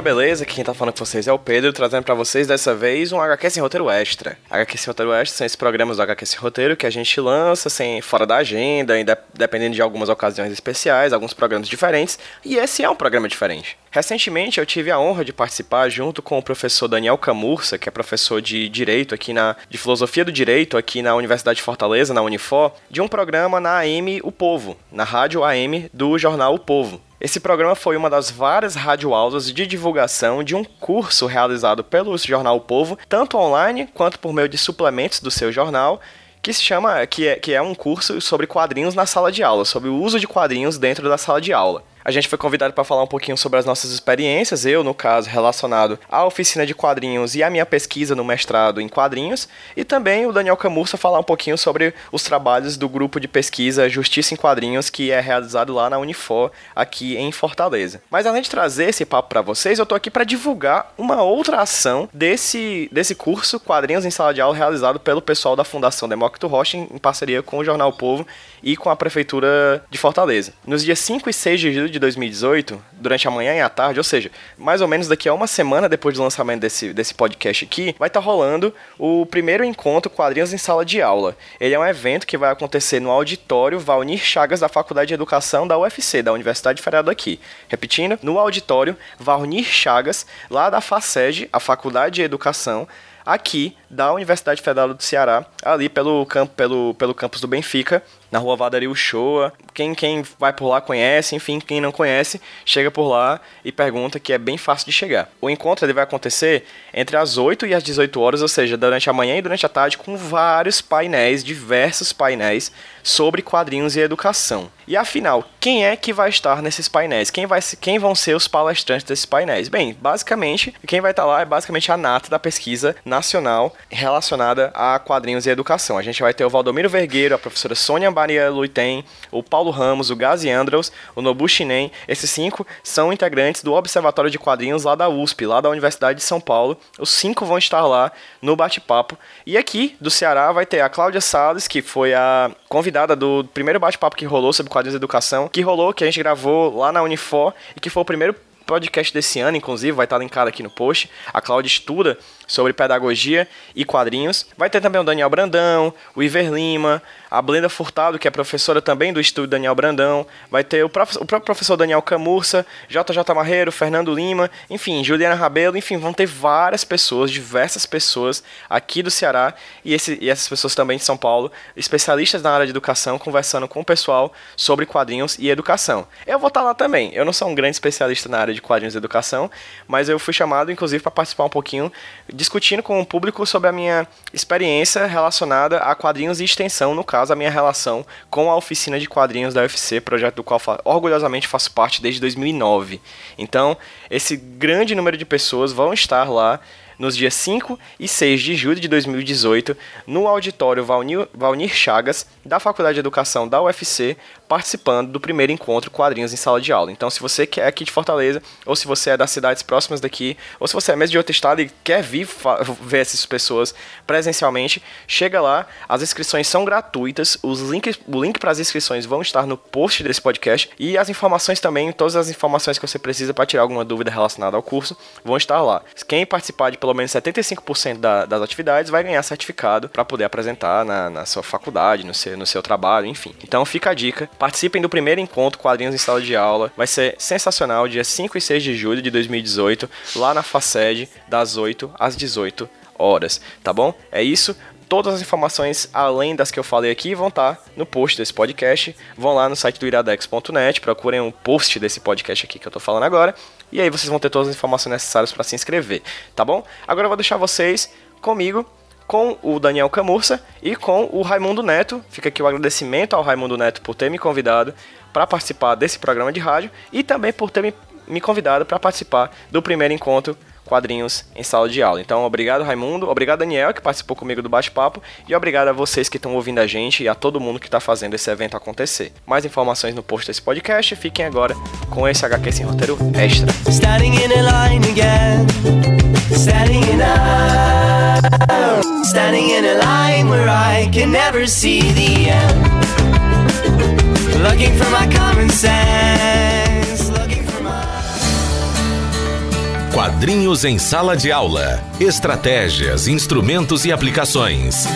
galera, beleza? Aqui quem tá falando com vocês é o Pedro, trazendo pra vocês dessa vez um HQ Sem Roteiro Extra. HQ Sem Roteiro Extra são esses programas do HQ Sem Roteiro que a gente lança sem, fora da agenda, dependendo de algumas ocasiões especiais, alguns programas diferentes, e esse é um programa diferente. Recentemente eu tive a honra de participar junto com o professor Daniel Camurça, que é professor de Direito aqui na de Filosofia do Direito aqui na Universidade de Fortaleza, na Unifor, de um programa na AM O Povo, na rádio AM do jornal O Povo. Esse programa foi uma das várias radioaulas de divulgação de um curso realizado pelo jornal O Povo, tanto online quanto por meio de suplementos do seu jornal, que se chama que é, que é um curso sobre quadrinhos na sala de aula, sobre o uso de quadrinhos dentro da sala de aula. A gente foi convidado para falar um pouquinho sobre as nossas experiências, eu, no caso, relacionado à oficina de quadrinhos e à minha pesquisa no mestrado em quadrinhos, e também o Daniel Camurça falar um pouquinho sobre os trabalhos do grupo de pesquisa Justiça em Quadrinhos, que é realizado lá na Unifor, aqui em Fortaleza. Mas além de trazer esse papo para vocês, eu tô aqui para divulgar uma outra ação desse, desse curso Quadrinhos em Sala de Aula, realizado pelo pessoal da Fundação Demócrito Rocha, em parceria com o Jornal o Povo e com a Prefeitura de Fortaleza. Nos dias 5 e 6 de julho de 2018, durante a manhã e a tarde, ou seja, mais ou menos daqui a uma semana depois do lançamento desse, desse podcast aqui, vai estar rolando o primeiro encontro Quadrinhos em Sala de Aula. Ele é um evento que vai acontecer no auditório Valnir Chagas da Faculdade de Educação da UFC, da Universidade Federal daqui. Repetindo, no auditório Valnir Chagas, lá da FACEG, a Faculdade de Educação, aqui da Universidade Federal do Ceará, ali pelo, campo, pelo, pelo campus do Benfica, na rua Vadari Uchoa. Quem, quem vai por lá conhece, enfim, quem não conhece, chega por lá e pergunta que é bem fácil de chegar. O encontro ele vai acontecer entre as 8 e as 18 horas, ou seja, durante a manhã e durante a tarde, com vários painéis, diversos painéis sobre quadrinhos e educação. E afinal, quem é que vai estar nesses painéis? Quem, vai, quem vão ser os palestrantes desses painéis? Bem, basicamente, quem vai estar lá é basicamente a nata da pesquisa nacional relacionada a quadrinhos e educação. A gente vai ter o Valdomiro Vergueiro, a professora Sônia Maria Luitem, o Paulo Ramos, o Gazi Andros, o Nobu Shinen. Esses cinco são integrantes do Observatório de Quadrinhos lá da USP, lá da Universidade de São Paulo. Os cinco vão estar lá no bate-papo. E aqui do Ceará vai ter a Cláudia Salles, que foi a convidada do primeiro bate-papo que rolou sobre quadrinhos e educação, que rolou, que a gente gravou lá na Unifor e que foi o primeiro podcast desse ano, inclusive, vai estar linkado aqui no post. A Cláudia estuda sobre pedagogia e quadrinhos. Vai ter também o Daniel Brandão, o Iver Lima, a Blenda Furtado, que é professora também do Estúdio Daniel Brandão. Vai ter o, prof- o próprio professor Daniel Camurça, JJ Marreiro, Fernando Lima, enfim, Juliana Rabelo, enfim, vão ter várias pessoas, diversas pessoas aqui do Ceará e, esse- e essas pessoas também de São Paulo, especialistas na área de educação, conversando com o pessoal sobre quadrinhos e educação. Eu vou estar lá também. Eu não sou um grande especialista na área de quadrinhos e educação, mas eu fui chamado, inclusive, para participar um pouquinho, discutindo com o público sobre a minha experiência relacionada a quadrinhos e extensão, no caso, a minha relação com a oficina de quadrinhos da UFC, projeto do qual orgulhosamente faço parte desde 2009. Então, esse grande número de pessoas vão estar lá nos dias 5 e 6 de julho de 2018, no auditório Valnir, Valnir Chagas, da Faculdade de Educação da UFC, participando do primeiro encontro Quadrinhos em Sala de Aula. Então, se você é aqui de Fortaleza, ou se você é das cidades próximas daqui, ou se você é mesmo de outro estado e quer vir ver essas pessoas presencialmente, chega lá, as inscrições são gratuitas, os links, o link para as inscrições vão estar no post desse podcast, e as informações também, todas as informações que você precisa para tirar alguma dúvida relacionada ao curso, vão estar lá. Quem participar de pelo menos 75% da- das atividades vai ganhar certificado para poder apresentar na, na sua faculdade, no seu, no seu trabalho, enfim. Então fica a dica, participem do primeiro encontro Quadrinhos em Sala de Aula, vai ser sensacional, dia 5 e 6 de julho de 2018, lá na FACED, das 8 às 18 horas, tá bom? É isso. Todas as informações, além das que eu falei aqui, vão estar no post desse podcast. Vão lá no site do iradex.net, procurem o post desse podcast aqui que eu tô falando agora. E aí vocês vão ter todas as informações necessárias para se inscrever, tá bom? Agora eu vou deixar vocês comigo, com o Daniel Camurça e com o Raimundo Neto. Fica aqui o agradecimento ao Raimundo Neto por ter me convidado para participar desse programa de rádio e também por ter me, me convidado para participar do primeiro encontro quadrinhos em sala de aula. Então, obrigado, Raimundo. Obrigado, Daniel, que participou comigo do bate-papo. E obrigado a vocês que estão ouvindo a gente e a todo mundo que está fazendo esse evento acontecer. Mais informações no post desse podcast. Fiquem agora com esse HQ Sem Roteiro Extra. Standing in a line again. Standing in a line where I can never see the end. Looking for my common sense. Quadrinhos em sala de aula. Estratégias, instrumentos e aplicações.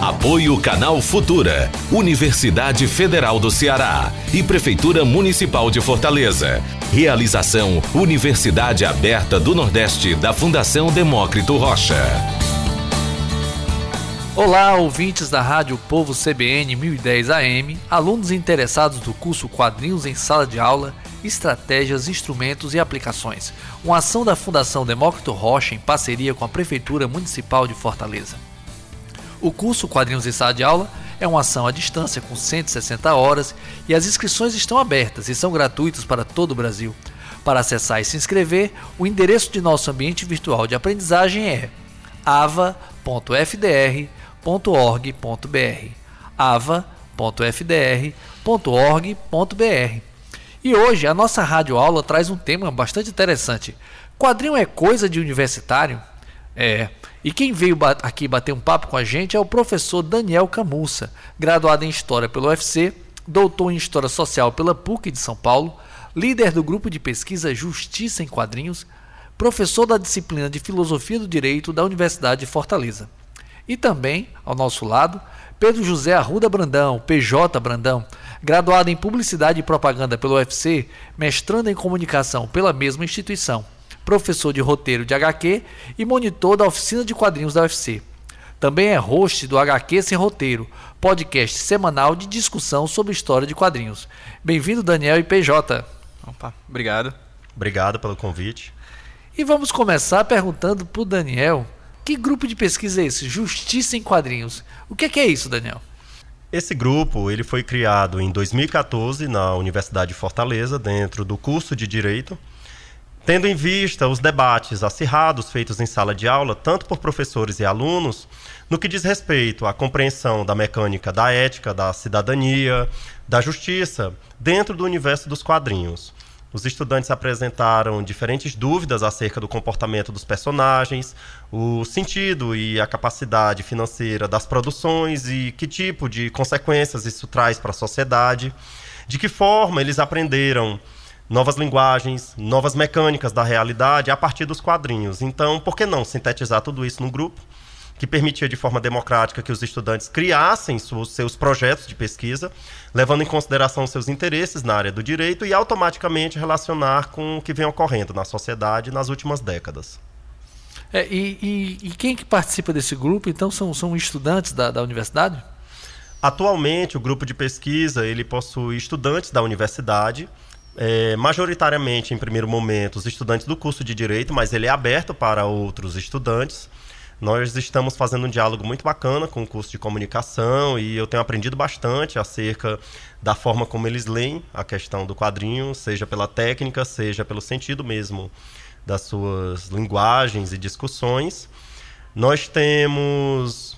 Apoio Canal Futura, Universidade Federal do Ceará e Prefeitura Municipal de Fortaleza. Realização Universidade Aberta do Nordeste da Fundação Demócrito Rocha. Olá, ouvintes da Rádio Povo CBN 1010 AM, alunos interessados do curso Quadrinhos em Sala de Aula, Estratégias, Instrumentos e Aplicações, uma ação da Fundação Demócrito Rocha em parceria com a Prefeitura Municipal de Fortaleza. O curso Quadrinhos em Sala de Aula é uma ação à distância com 160 horas e as inscrições estão abertas e são gratuitas para todo o Brasil. Para acessar e se inscrever, o endereço de nosso ambiente virtual de aprendizagem é ava.fdr.org.br ava.fdr.org.br E hoje a nossa rádio aula traz um tema bastante interessante. Quadrinho é coisa de universitário? É. E quem veio aqui bater um papo com a gente é o professor Daniel Camussa, graduado em História pelo UFC, doutor em História Social pela PUC de São Paulo, líder do grupo de pesquisa Justiça em Quadrinhos, professor da disciplina de Filosofia do Direito da Universidade de Fortaleza. E também, ao nosso lado, Pedro José Arruda Brandão, PJ Brandão, graduado em Publicidade e Propaganda pelo UFC, mestrando em Comunicação pela mesma instituição, professor de roteiro de HQ e monitor da oficina de quadrinhos da UFC. Também é host do HQ Sem Roteiro, podcast semanal de discussão sobre história de quadrinhos. Bem-vindo, Daniel e PJ. Opa, obrigado. Obrigado pelo convite. E vamos começar perguntando para o Daniel que grupo de pesquisa é esse? Justiça em Quadrinhos. O que é, que é isso, Daniel? Esse grupo ele foi criado em 2014 na Universidade de Fortaleza, dentro do curso de Direito, tendo em vista os debates acirrados feitos em sala de aula, tanto por professores e alunos, no que diz respeito à compreensão da mecânica da ética, da cidadania, da justiça, dentro do universo dos quadrinhos. Os estudantes apresentaram diferentes dúvidas acerca do comportamento dos personagens, o sentido e a capacidade financeira das produções e que tipo de consequências isso traz para a sociedade, de que forma eles aprenderam novas linguagens, novas mecânicas da realidade a partir dos quadrinhos. Então, por que não sintetizar tudo isso no grupo? Que permitia de forma democrática que os estudantes criassem seus projetos de pesquisa, levando em consideração seus interesses na área do direito e automaticamente relacionar com o que vem ocorrendo na sociedade nas últimas décadas. É, e, e, e, quem que participa desse grupo, então, são, são estudantes da, da universidade? Atualmente, o grupo de pesquisa ele possui estudantes da universidade, é, majoritariamente, em primeiro momento, os estudantes do curso de Direito, mas ele é aberto para outros estudantes. Nós estamos fazendo um diálogo muito bacana com o curso de comunicação e eu tenho aprendido bastante acerca da forma como eles leem a questão do quadrinho, seja pela técnica, seja pelo sentido mesmo das suas linguagens e discussões. Nós temos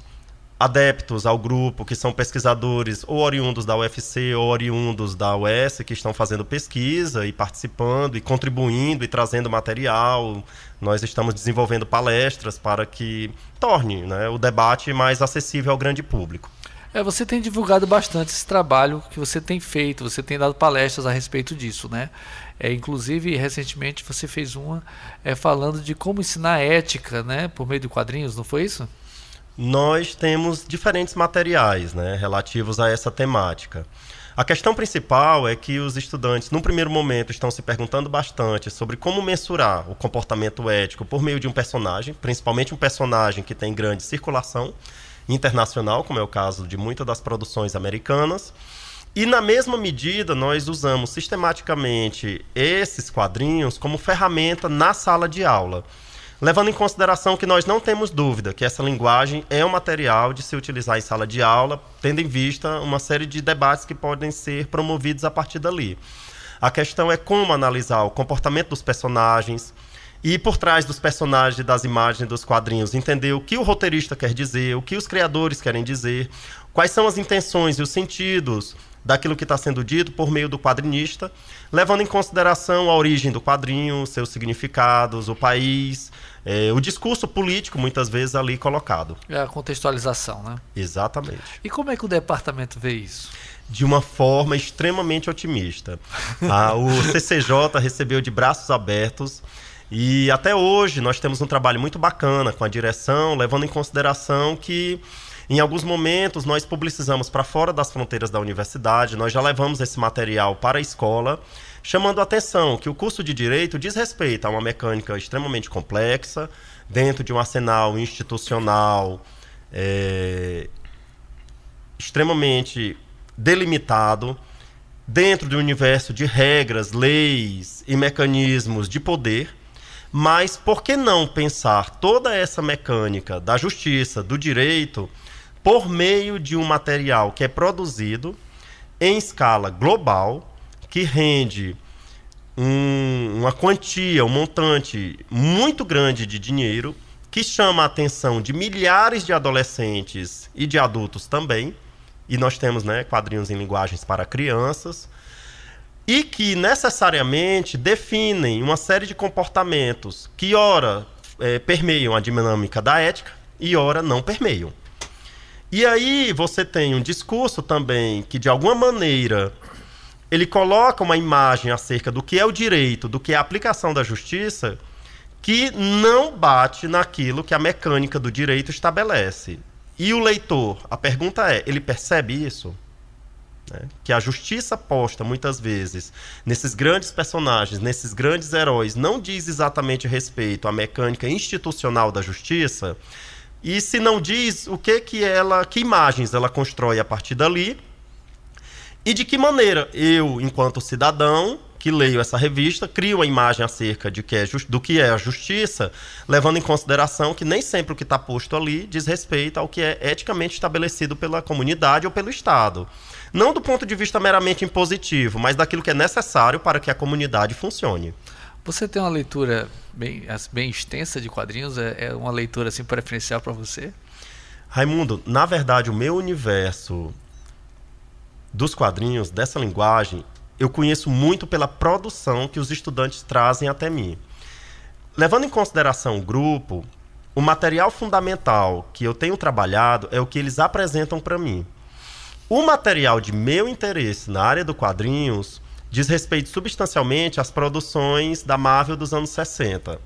adeptos ao grupo que são pesquisadores ou oriundos da UFC ou oriundos da UES que estão fazendo pesquisa e participando e contribuindo e trazendo material. Nós estamos desenvolvendo palestras para que torne né, o debate mais acessível ao grande público. É, você tem divulgado bastante esse trabalho que você tem feito, você tem dado palestras a respeito disso, né? É, inclusive, recentemente você fez uma é, falando de como ensinar ética, né, por meio de quadrinhos, não foi isso? Nós temos diferentes materiais né, relativos a essa temática. A questão principal é que os estudantes, num primeiro momento, estão se perguntando bastante sobre como mensurar o comportamento ético por meio de um personagem, principalmente um personagem que tem grande circulação internacional, como é o caso de muitas das produções americanas. E, na mesma medida, nós usamos sistematicamente esses quadrinhos como ferramenta na sala de aula levando em consideração que nós não temos dúvida que essa linguagem é um material de se utilizar em sala de aula, tendo em vista uma série de debates que podem ser promovidos a partir dali. A questão é como analisar o comportamento dos personagens e por trás dos personagens, das imagens dos quadrinhos, entender o que o roteirista quer dizer, o que os criadores querem dizer, quais são as intenções e os sentidos daquilo que está sendo dito por meio do quadrinista, levando em consideração a origem do quadrinho, seus significados, o país, é, o discurso político, muitas vezes ali colocado. É a contextualização, né? Exatamente. E como é que o departamento vê isso? De uma forma extremamente otimista. Ah, o CCJ recebeu de braços abertos e até hoje nós temos um trabalho muito bacana com a direção, levando em consideração que em alguns momentos nós publicizamos para fora das fronteiras da universidade, nós já levamos esse material para a escola, chamando a atenção que o curso de direito diz respeito a uma mecânica extremamente complexa, dentro de um arsenal institucional é, extremamente delimitado, dentro de um universo de regras, leis e mecanismos de poder. Mas por que não pensar toda essa mecânica da justiça, do direito, por meio de um material que é produzido em escala global, que rende um, uma quantia, um montante muito grande de dinheiro, que chama a atenção de milhares de adolescentes e de adultos também. E nós temos né, quadrinhos em linguagens para crianças e que necessariamente definem uma série de comportamentos que, ora, é, permeiam a dinâmica da ética e, ora, não permeiam. E aí você tem um discurso também que, de alguma maneira, ele coloca uma imagem acerca do que é o direito, do que é a aplicação da justiça, que não bate naquilo que a mecânica do direito estabelece. E o leitor, a pergunta é: ele percebe isso? Né? Que a justiça posta, muitas vezes, nesses grandes personagens, nesses grandes heróis, não diz exatamente respeito à mecânica institucional da justiça. E se não diz, o que que ela, que imagens ela constrói a partir dali? E de que maneira eu, enquanto cidadão, que leio essa revista, crio uma imagem acerca de que é do que é a justiça, levando em consideração que nem sempre o que está posto ali diz respeito ao que é eticamente estabelecido pela comunidade ou pelo Estado. Não do ponto de vista meramente impositivo, mas daquilo que é necessário para que a comunidade funcione. Você tem uma leitura bem, bem extensa de quadrinhos? É, é uma leitura assim preferencial para você? Raimundo, na verdade, o meu universo dos quadrinhos, dessa linguagem, eu conheço muito pela produção que os estudantes trazem até mim. Levando em consideração o grupo, o material fundamental que eu tenho trabalhado é o que eles apresentam para mim. O material de meu interesse na área do quadrinhos diz respeito substancialmente às produções da Marvel dos anos 60,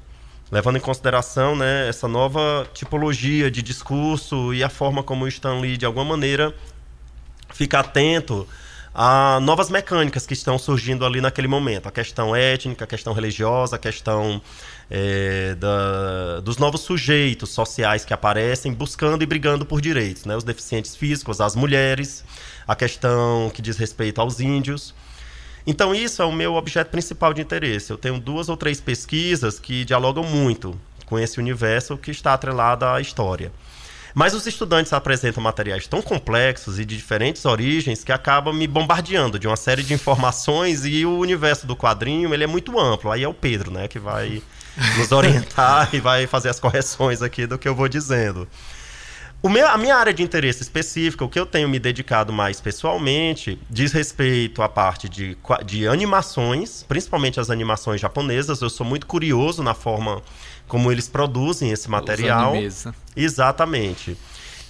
levando em consideração né, essa nova tipologia de discurso e a forma como o Stan Lee, de alguma maneira, fica atento a novas mecânicas que estão surgindo ali naquele momento. A questão étnica, a questão religiosa, a questão é, da, dos novos sujeitos sociais que aparecem buscando e brigando por direitos, né? Os deficientes físicos, as mulheres, a questão que diz respeito aos índios. Então isso é o meu objeto principal de interesse. Eu tenho duas ou três pesquisas que dialogam muito com esse universo que está atrelado à história. Mas os estudantes apresentam materiais tão complexos e de diferentes origens que acabam me bombardeando de uma série de informações e o universo do quadrinho ele é muito amplo. Aí é o Pedro, né, que vai nos orientar e vai fazer as correções aqui do que eu vou dizendo. Meu, a minha área de interesse específica, o que eu tenho me dedicado mais pessoalmente, diz respeito à parte de, de animações, principalmente as animações japonesas. Eu sou muito curioso na forma como eles produzem esse material. Exatamente.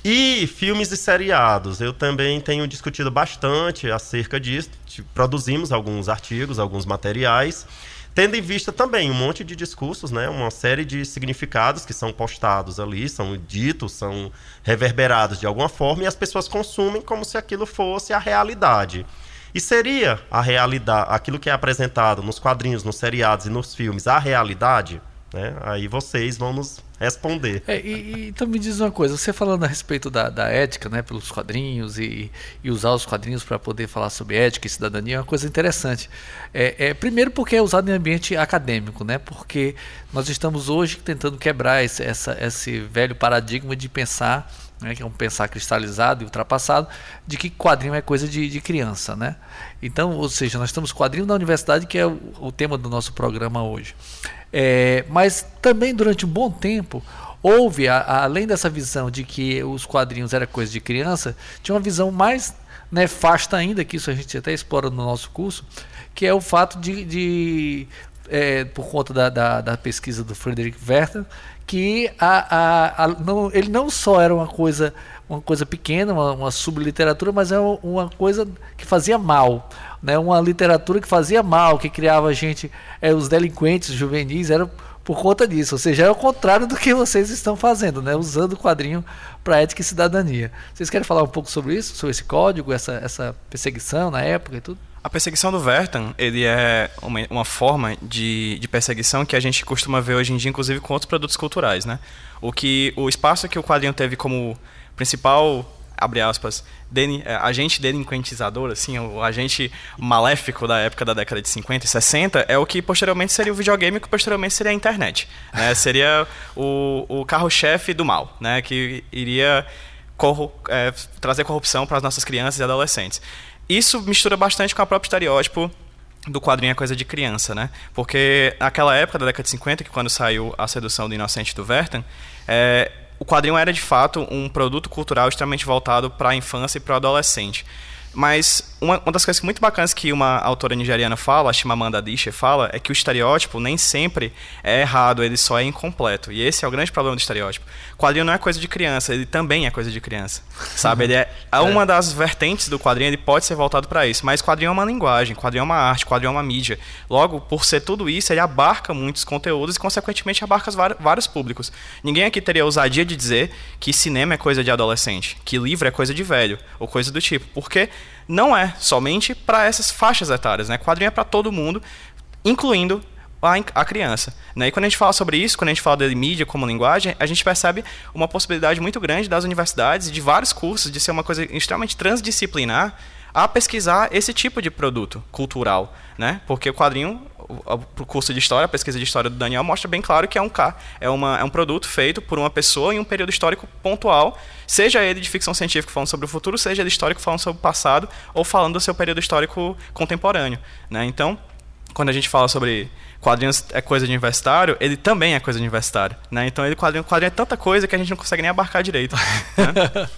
E filmes e seriados, eu também tenho discutido bastante acerca disso. Produzimos alguns artigos, alguns materiais. Tendo em vista também um monte de discursos, né? uma série de significados que são postados ali, são ditos, são reverberados de alguma forma, e as pessoas consumem como se aquilo fosse a realidade. E seria a realidade, aquilo que é apresentado nos quadrinhos, nos seriados e nos filmes, a realidade? Né? Aí vocês vão nos responder. É, e, então me diz uma coisa, você falando a respeito da, da ética, né, pelos quadrinhos e, e usar os quadrinhos para poder falar sobre ética e cidadania é uma coisa interessante. É, é, primeiro porque é usado em ambiente acadêmico, né, porque nós estamos hoje tentando quebrar esse, essa, esse velho paradigma de pensar né, que é um pensar cristalizado e ultrapassado, de que quadrinho é coisa de, de criança, né? Então, ou seja, nós estamos quadrinho na universidade, que é o, o tema do nosso programa hoje. É, mas também durante um bom tempo houve, a, a, além dessa visão de que os quadrinhos era coisa de criança, tinha uma visão mais nefasta ainda, que isso a gente até explora no nosso curso, que é o fato de, de é, por conta da, da, da, pesquisa do Frederick Werther, que a, a, a, não, ele não só era uma coisa, uma coisa pequena, uma, uma subliteratura, mas é uma coisa que fazia mal. Né? Uma literatura que fazia mal, que criava gente, é, os delinquentes juvenis, eram por conta disso. Ou seja, é o contrário do que vocês estão fazendo, né? usando o quadrinho para ética e cidadania. Vocês querem falar um pouco sobre isso, sobre esse código, essa, essa perseguição na época e tudo? A perseguição do Vertan, ele é uma, uma forma de, de, perseguição que a gente costuma ver hoje em dia, inclusive com outros produtos culturais, né? O que o espaço que o quadrinho teve como principal, abre aspas, deni, é, agente delinquentizador, assim, o agente maléfico da época da década de 50 e 60, é o que posteriormente seria o videogame, que posteriormente seria a internet, né? Seria o, o carro-chefe do mal, né? Que iria corru é, trazer corrupção para as nossas crianças e adolescentes isso mistura bastante com o próprio estereótipo do quadrinho é coisa de criança, né? Porque naquela época da década de 50, que quando saiu A Sedução do Inocente do Vertan, é, o quadrinho era de fato um produto cultural extremamente voltado para a infância e para o adolescente. Mas uma, uma, das coisas muito bacanas que uma autora nigeriana fala, a Chimamanda Adichie fala, é que o estereótipo nem sempre é errado, ele só é incompleto. E esse é o grande problema do estereótipo. Quadrinho não é coisa de criança, ele também é coisa de criança. Sabe? Ele é, é uma das vertentes do quadrinho, ele pode ser voltado para isso. Mas quadrinho é uma linguagem, quadrinho é uma arte, quadrinho é uma mídia. Logo, por ser tudo isso, ele abarca muitos conteúdos e, consequentemente, abarca vários públicos. Ninguém aqui teria ousadia de dizer que cinema é coisa de adolescente, que livro é coisa de velho, ou coisa do tipo. Porque não é somente para essas faixas etárias, né? Quadrinho é para todo mundo, incluindo a, a criança. Né? E quando a gente fala sobre isso, quando a gente fala de mídia como linguagem, a gente percebe uma possibilidade muito grande das universidades e de vários cursos de ser uma coisa extremamente transdisciplinar a pesquisar esse tipo de produto cultural, né? Porque o quadrinho, o curso de história, a pesquisa de história do Daniel mostra bem claro que é um é, uma, é um produto feito por uma pessoa em um período histórico pontual, seja ele de ficção científica falando sobre o futuro, seja ele histórico falando sobre o passado ou falando do seu período histórico contemporâneo, né? Então, quando a gente fala sobre quadrinhos é coisa de universitário, ele também é coisa de universitário, né? Então, ele quadrinho, quadrinho é tanta coisa que a gente não consegue nem abarcar direito. Né?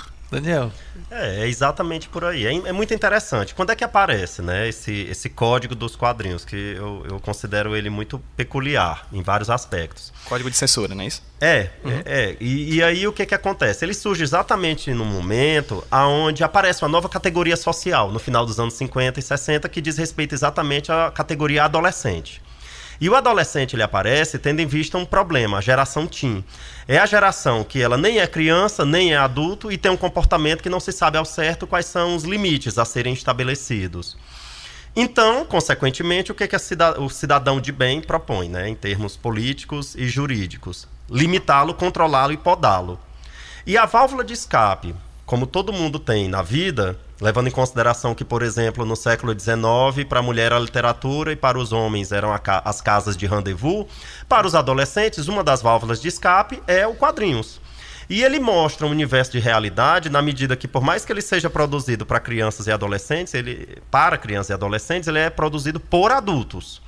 Daniel. É, é exatamente por aí. É, é, muito interessante. Quando é que aparece, né, esse, esse código dos quadrinhos, que eu, eu considero ele muito peculiar em vários aspectos. Código de censura, não é isso? É, uhum. é, é. E, e, aí o que que acontece? Ele surge exatamente no momento aonde aparece uma nova categoria social, no final dos anos 50 e 60, que diz respeito exatamente à categoria adolescente. E o adolescente ele aparece tendo em vista um problema, a geração teen. É a geração que ela nem é criança, nem é adulto e tem um comportamento que não se sabe ao certo quais são os limites a serem estabelecidos. Então, consequentemente, o que, que o cidadão de bem propõe, né, em termos políticos e jurídicos? Limitá-lo, controlá-lo e podá-lo. E a válvula de escape, como todo mundo tem na vida, Levando em consideração que, por exemplo, no século XIX, para a mulher a literatura e para os homens eram as casas de rendezvous, para os adolescentes, uma das válvulas de escape é o quadrinhos. E ele mostra um universo de realidade na medida que, por mais que ele seja produzido para crianças e adolescentes, ele para crianças e adolescentes, ele é produzido por adultos.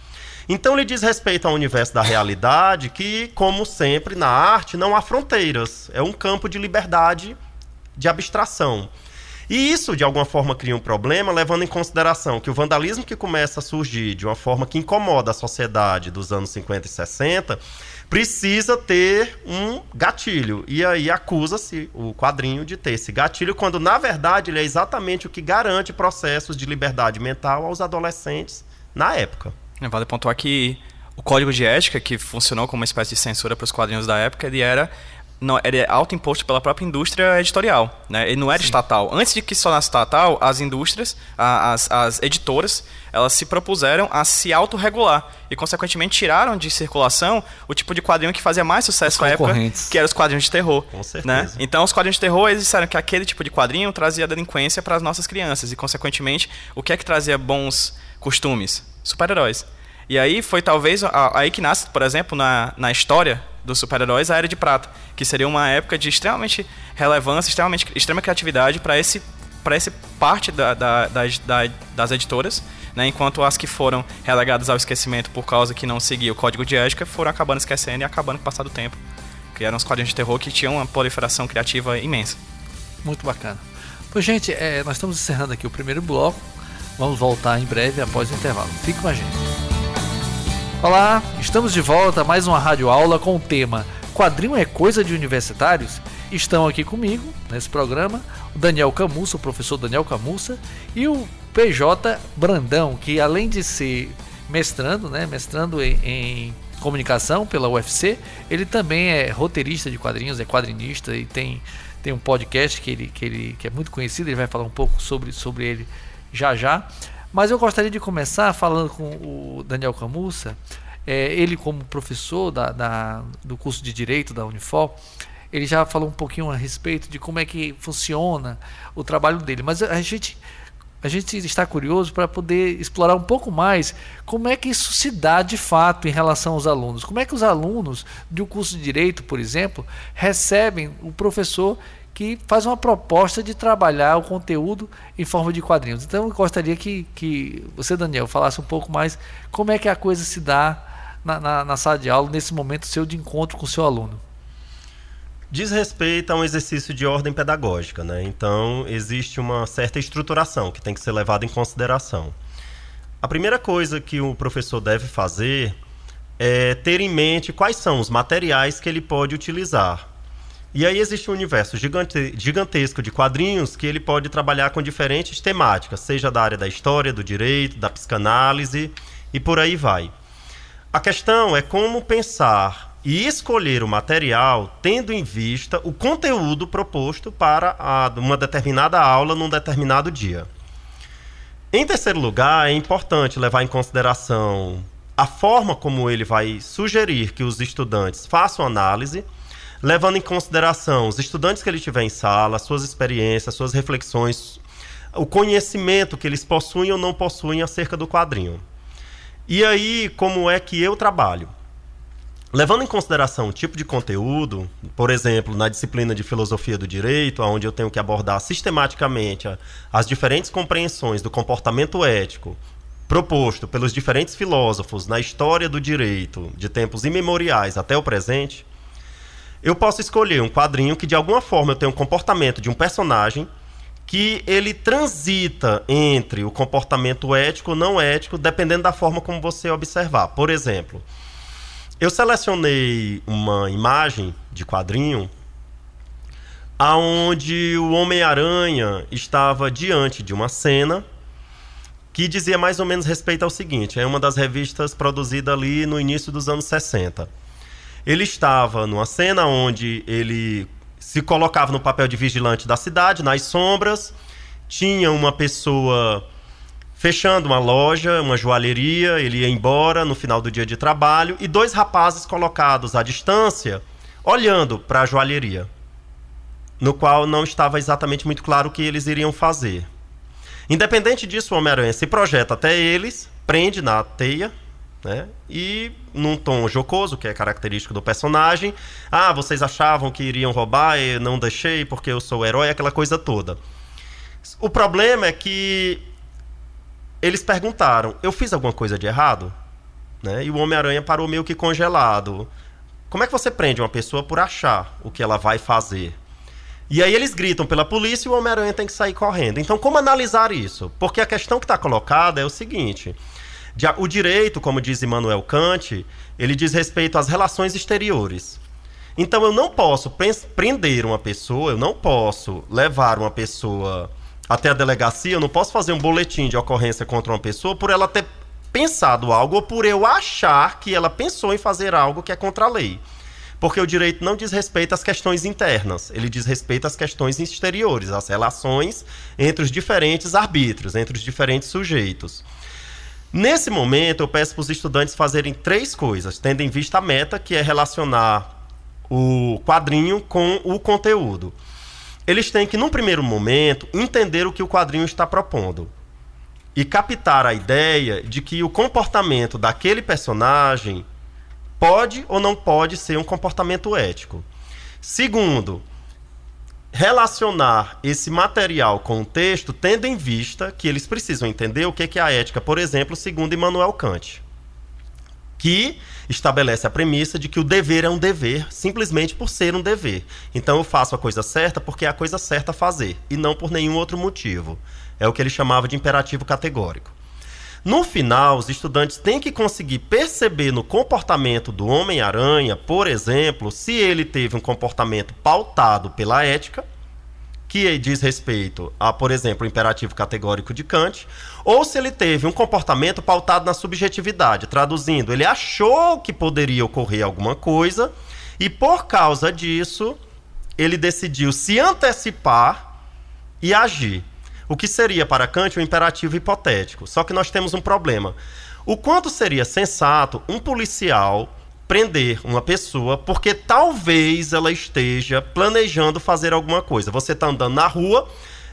Então ele diz respeito ao universo da realidade que, como sempre, na arte não há fronteiras. É um campo de liberdade de abstração. E isso, de alguma forma, cria um problema, levando em consideração que o vandalismo que começa a surgir de uma forma que incomoda a sociedade dos anos 50 e 60 precisa ter um gatilho. E aí acusa-se o quadrinho de ter esse gatilho, quando na verdade ele é exatamente o que garante processos de liberdade mental aos adolescentes na época. Vale pontuar que o código de ética, que funcionou como uma espécie de censura para os quadrinhos da época, ele era não, ele é autoimposto pela própria indústria editorial, né? Ele não era Sim. estatal. Antes de que se tornasse estatal, as indústrias, as, as editoras, elas se propuseram a se autorregular e, consequentemente, tiraram de circulação o tipo de quadrinho que fazia mais sucesso na época, que eram os quadrinhos de terror. Com né? certeza. Né? Então, os quadrinhos de terror, eles disseram que aquele tipo de quadrinho trazia delinquência para as nossas crianças e, consequentemente, o que é que trazia bons costumes? Super-heróis. E aí foi talvez aí que nasce, por exemplo, na, na história dos super-heróis, a Era de Prata, que seria uma época de extremamente relevância, extremamente, extrema criatividade para esse para essa parte da, da, das, da, das editoras, né, enquanto as que foram relegadas ao esquecimento por causa que não seguia o código de ética foram acabando esquecendo e acabando com o passar do tempo. que eram os quadrinhos de terror que tinham uma proliferação criativa imensa. Muito bacana. Pois, gente, é, nós estamos encerrando aqui o primeiro bloco. Vamos voltar em breve após o intervalo. Fique com a gente. Olá, estamos de volta a mais uma rádio aula com o tema Quadrinho é coisa de universitários? Estão aqui comigo nesse programa o Daniel Camussa, o professor Daniel Camussa, e o PJ Brandão, que além de ser mestrando, né, mestrando em, em comunicação pela UFC, ele também é roteirista de quadrinhos, é quadrinista e tem, tem um podcast que ele, que ele que é muito conhecido, ele vai falar um pouco sobre, sobre ele já já. Mas eu gostaria de começar falando com o Daniel Camussa, é, ele como professor da, da, do curso de Direito da Unifor, ele já falou um pouquinho a respeito de como é que funciona o trabalho dele. Mas a gente, a gente está curioso para poder explorar um pouco mais como é que isso se dá de fato em relação aos alunos. Como é que os alunos de um curso de Direito, por exemplo, recebem o professor que faz uma proposta de trabalhar o conteúdo em forma de quadrinhos. Então eu gostaria que, que você, Daniel, falasse um pouco mais como é que a coisa se dá na, na, na sala de aula, nesse momento seu de encontro com o seu aluno diz respeito a um exercício de ordem pedagógica, né? Então existe uma certa estruturação que tem que ser levada em consideração. A primeira coisa que o professor deve fazer é ter em mente quais são os materiais que ele pode utilizar. E aí existe um universo gigante, gigantesco de quadrinhos que ele pode trabalhar com diferentes temáticas, seja da área da história, do direito, da psicanálise e por aí vai. A questão é como pensar e escolher o material tendo em vista o conteúdo proposto para a, uma determinada aula num determinado dia. Em terceiro lugar, é importante levar em consideração a forma como ele vai sugerir que os estudantes façam análise, levando em consideração os estudantes que ele tiver em sala, suas experiências, suas reflexões, o conhecimento que eles possuem ou não possuem acerca do quadrinho. E aí, como é que eu trabalho? Levando em consideração o tipo de conteúdo, por exemplo, na disciplina de filosofia do direito, onde eu tenho que abordar sistematicamente as diferentes compreensões do comportamento ético proposto pelos diferentes filósofos na história do direito, de tempos imemoriais até o presente, eu posso escolher um quadrinho que de alguma forma eu tenho um comportamento de um personagem que ele transita entre o comportamento ético ou não ético, dependendo da forma como você observar. Por exemplo, eu selecionei uma imagem de quadrinho aonde o Homem-Aranha estava diante de uma cena que dizia mais ou menos respeito ao seguinte: é uma das revistas produzida ali no início dos anos 60. Ele estava numa cena onde ele se colocava no papel de vigilante da cidade, nas sombras, tinha uma pessoa fechando uma loja, uma joalheria, ele ia embora no final do dia de trabalho e dois rapazes colocados à distância olhando para a joalheria, no qual não estava exatamente muito claro o que eles iriam fazer. Independente disso, o Homem-Aranha se projeta até eles, prende na teia, né? E num tom jocoso, que é característico do personagem, ah, vocês achavam que iriam roubar, e não deixei porque eu sou o herói, aquela coisa toda. O problema é que eles perguntaram: eu fiz alguma coisa de errado? Né? E o Homem-Aranha parou meio que congelado. Como é que você prende uma pessoa por achar o que ela vai fazer? E aí eles gritam pela polícia e o Homem-Aranha tem que sair correndo. Então, como analisar isso? Porque a questão que está colocada é o seguinte: o direito, como diz Immanuel Kant, ele diz respeito às relações exteriores. Então, eu não posso prender uma pessoa, eu não posso levar uma pessoa até a delegacia, eu não posso fazer um boletim de ocorrência contra uma pessoa por ela ter pensado algo ou por eu achar que ela pensou em fazer algo que é contra a lei. Porque o direito não diz respeito às questões internas, ele diz respeito às questões exteriores, às relações entre os diferentes arbítrios, entre os diferentes sujeitos. Nesse momento, eu peço para os estudantes fazerem três coisas, tendo em vista a meta, que é relacionar o quadrinho com o conteúdo eles têm que, num primeiro momento, entender o que o quadrinho está propondo e captar a ideia de que o comportamento daquele personagem pode ou não pode ser um comportamento ético. Segundo, relacionar esse material com o texto, tendo em vista que eles precisam entender o que é a ética, por exemplo, segundo Immanuel Kant. que estabelece a premissa de que o dever é um dever simplesmente por ser um dever. Então eu faço a coisa certa porque é a coisa certa a fazer e não por nenhum outro motivo. É o que ele chamava de imperativo categórico. No final, os estudantes têm que conseguir perceber no comportamento do Homem-Aranha, por exemplo, se ele teve um comportamento pautado pela ética, que diz respeito a, por exemplo, o imperativo categórico de Kant, ou se ele teve um comportamento pautado na subjetividade, traduzindo, ele achou que poderia ocorrer alguma coisa e por causa disso ele decidiu se antecipar e agir. O que seria para Kant um imperativo hipotético. Só que nós temos um problema. O quanto seria sensato um policial prender uma pessoa porque talvez ela esteja planejando fazer alguma coisa. Você está andando na rua,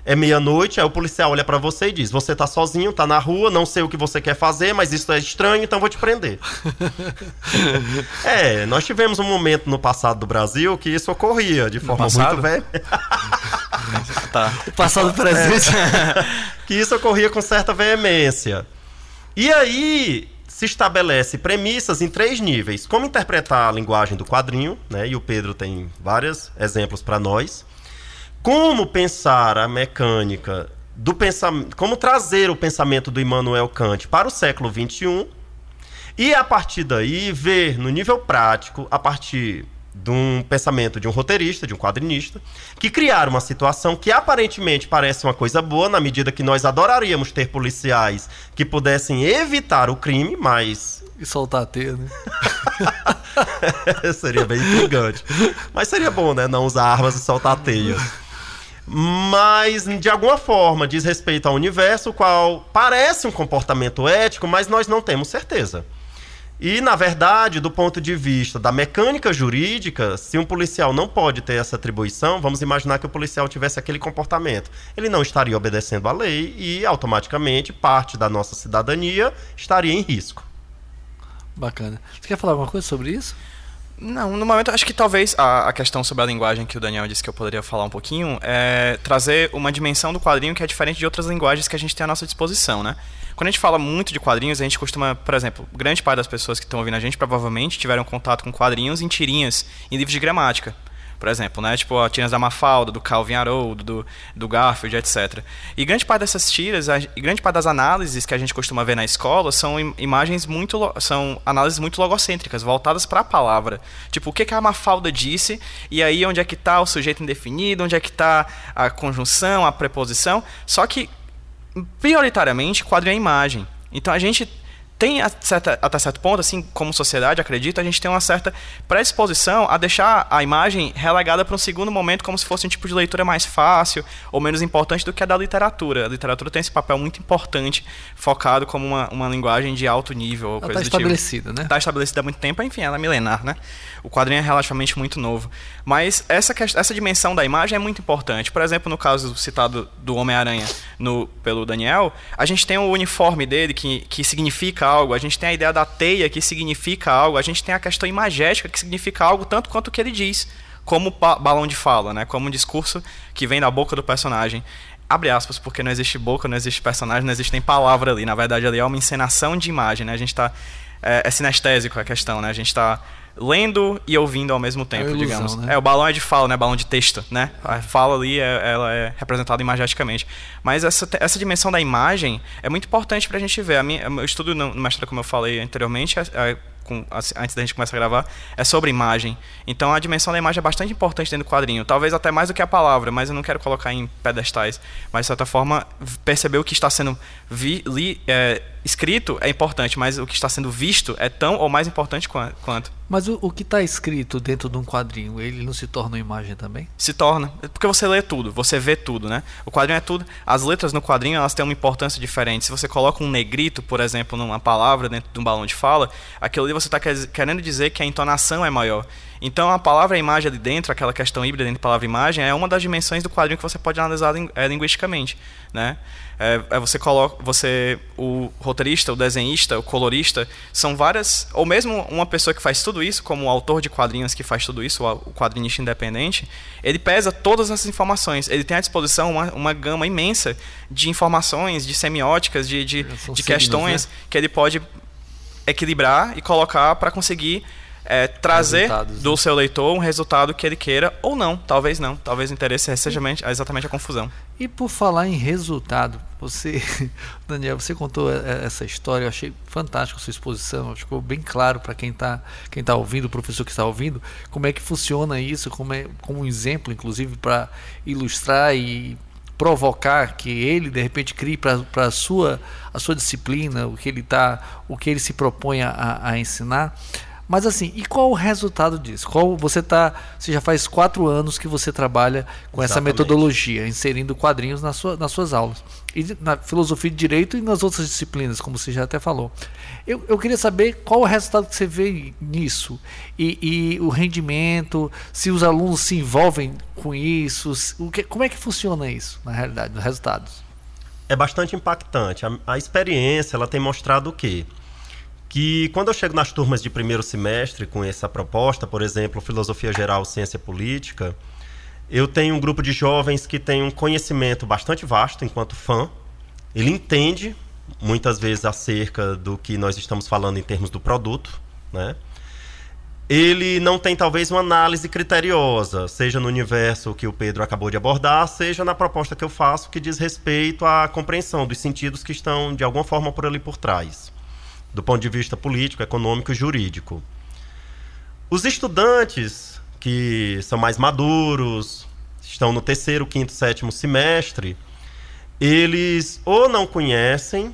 é meia-noite, aí o policial olha para você e diz: Você está sozinho, está na rua, não sei o que você quer fazer, mas isso é estranho, então vou te prender. é, nós tivemos um momento no passado do Brasil que isso ocorria de forma muito velha. tá. Passado presente. É. que isso ocorria com certa veemência. E aí, se estabelece premissas em três níveis: como interpretar a linguagem do quadrinho, né? E o Pedro tem vários exemplos para nós. Como pensar a mecânica do pensamento, como trazer o pensamento do Immanuel Kant para o século XXI e a partir daí ver no nível prático, a partir de um pensamento de um roteirista, de um quadrinista, que criaram uma situação que aparentemente parece uma coisa boa, na medida que nós adoraríamos ter policiais que pudessem evitar o crime, mas. E soltar a teia, né? seria bem intrigante. Mas seria bom, né? Não usar armas e soltar teias. Mas, de alguma forma, diz respeito ao universo, qual parece um comportamento ético, mas nós não temos certeza. E, na verdade, do ponto de vista da mecânica jurídica, se um policial não pode ter essa atribuição, vamos imaginar que o policial tivesse aquele comportamento. Ele não estaria obedecendo à lei e, automaticamente, parte da nossa cidadania estaria em risco. Bacana. Você quer falar alguma coisa sobre isso? Não, no momento acho que talvez a, a, questão sobre a linguagem que o Daniel disse que eu poderia falar um pouquinho é trazer uma dimensão do quadrinho que é diferente de outras linguagens que a gente tem à nossa disposição, né? Quando a gente fala muito de quadrinhos, a gente costuma, por exemplo, grande parte das pessoas que estão ouvindo a gente provavelmente tiveram contato com quadrinhos em tirinhas, em livros de gramática. Por exemplo, né? Tipo, a tiras da Mafalda, do Calvin Haroldo, do, do Garfield, etc. E grande parte dessas tiras, a, e grande parte das análises que a gente costuma ver na escola são im, imagens muito, são análises muito logocêntricas, voltadas para a palavra. Tipo, o que, que a Mafalda disse, e aí onde é que está o sujeito indefinido, onde é que está a conjunção, a preposição. Só que prioritariamente, quadro é imagem. Então a gente tem certa, até certo ponto, assim como sociedade, acredito, a gente tem uma certa predisposição a deixar a imagem relegada para um segundo momento, como se fosse um tipo de leitura mais fácil ou menos importante do que a da literatura. A literatura tem esse papel muito importante, focado como uma, uma linguagem de alto nível. Ela está tipo. estabelecida, tipo. né? Está estabelecida há muito tempo, enfim, ela é milenar, né? O quadrinho é relativamente muito novo. Mas essa, essa dimensão da imagem é muito importante. Por exemplo, no caso citado do Homem-Aranha pelo Daniel, a gente tem o uniforme dele que, que significa algo, a gente tem a ideia da teia que significa algo, a gente tem a questão imagética que significa algo tanto quanto o que ele diz, como balão de fala, né? como um discurso que vem da boca do personagem. Abre aspas, porque não existe boca, não existe personagem, não existe nem palavra ali. Na verdade, ali é uma encenação de imagem. Né? A gente está. É, é sinestésico a questão, né? A gente está lendo e ouvindo ao mesmo tempo, é ilusão, digamos. Né? É, o balão é de fala, né? Balão de texto, né? A fala ali, é, ela é representada imageticamente. Mas essa, essa dimensão da imagem é muito importante para a gente ver. A minha, o estudo no mestrado, como eu falei anteriormente, é, é com, antes da gente começar a gravar, é sobre imagem. Então a dimensão da imagem é bastante importante dentro do quadrinho. Talvez até mais do que a palavra, mas eu não quero colocar em pedestais. Mas de certa forma, perceber o que está sendo vi, li, é, escrito é importante, mas o que está sendo visto é tão ou mais importante quanto. Mas o, o que está escrito dentro de um quadrinho, ele não se torna uma imagem também? Se torna. Porque você lê tudo, você vê tudo, né? O quadrinho é tudo. As letras no quadrinho, elas têm uma importância diferente. Se você coloca um negrito, por exemplo, numa palavra dentro de um balão de fala, aquilo ali você está querendo dizer que a entonação é maior. Então a palavra imagem ali dentro, aquela questão híbrida entre palavra e imagem, é uma das dimensões do quadrinho que você pode analisar é, linguisticamente, né? É, é, você coloca, você, o roteirista, o desenhista, o colorista, são várias, ou mesmo uma pessoa que faz tudo isso, como o autor de quadrinhos que faz tudo isso, o quadrinista independente, ele pesa todas essas informações. Ele tem à disposição uma, uma gama imensa de informações, de semióticas, de, de, de questões né? que ele pode equilibrar e colocar para conseguir é, trazer Resultados, do né? seu leitor um resultado que ele queira ou não, talvez não. Talvez o interesse seja exatamente- exatamente a confusão. E por falar em resultado, você, Daniel, você contou e- essa história, eu achei fantástico a sua exposição, ficou bem claro para quem está quem tá ouvindo, o professor que está ouvindo, como é que funciona isso, como, é, como um exemplo, inclusive, para ilustrar e provocar que ele de repente crie para a sua a sua disciplina o que ele tá o que ele se propõe a, a ensinar mas assim e qual o resultado disso qual você tá você já faz quatro anos que você trabalha com essa Exatamente. metodologia inserindo quadrinhos nas, sua, nas suas aulas e na filosofia de direito e nas outras disciplinas como você já até falou eu, eu queria saber qual o resultado que você vê nisso e, e o rendimento se os alunos se envolvem com isso o que, como é que funciona isso na realidade nos resultados é bastante impactante. A, a experiência ela tem mostrado o quê? Que quando eu chego nas turmas de primeiro semestre com essa proposta, por exemplo, Filosofia Geral, Ciência Política, eu tenho um grupo de jovens que tem um conhecimento bastante vasto enquanto fã. Ele entende muitas vezes acerca do que nós estamos falando em termos do produto, né? ele não tem talvez uma análise criteriosa, seja no universo que o Pedro acabou de abordar, seja na proposta que eu faço que diz respeito à compreensão dos sentidos que estão de alguma forma por ali por trás, do ponto de vista político, econômico e jurídico. Os estudantes que são mais maduros, estão no terceiro, quinto, sétimo semestre, eles ou não conhecem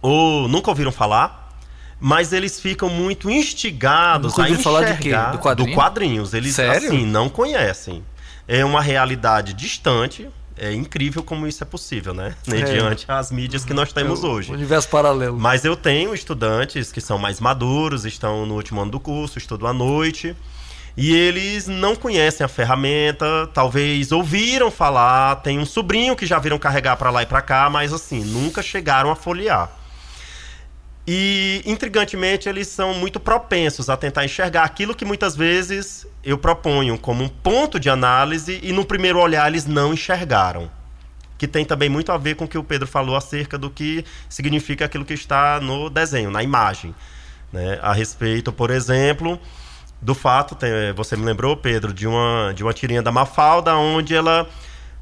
ou nunca ouviram falar, mas eles ficam muito instigados Nunca a ouviram falar de quê? enxergar Do quadrinho? quadrinhos. Eles Sério? assim não conhecem. É uma realidade distante. É incrível como isso é possível, né? Mediante as mídias que nós temos É o hoje. universo paralelo Mas eu tenho estudantes que são mais maduros, estão no último ano do curso, estudam à noite. E eles não conhecem a ferramenta, talvez ouviram falar, tem um sobrinho que já viram carregar para lá e para cá, mas assim, nunca chegaram a folhear. E, intrigantemente, eles são muito propensos a tentar enxergar aquilo que muitas vezes eu proponho como um ponto de análise e no primeiro olhar eles não enxergaram. Que tem também muito a ver com o que o Pedro falou acerca do que significa aquilo que está no desenho, na imagem. Né? A respeito, por exemplo, do fato, você me lembrou, Pedro, de uma, de uma tirinha da Mafalda, onde ela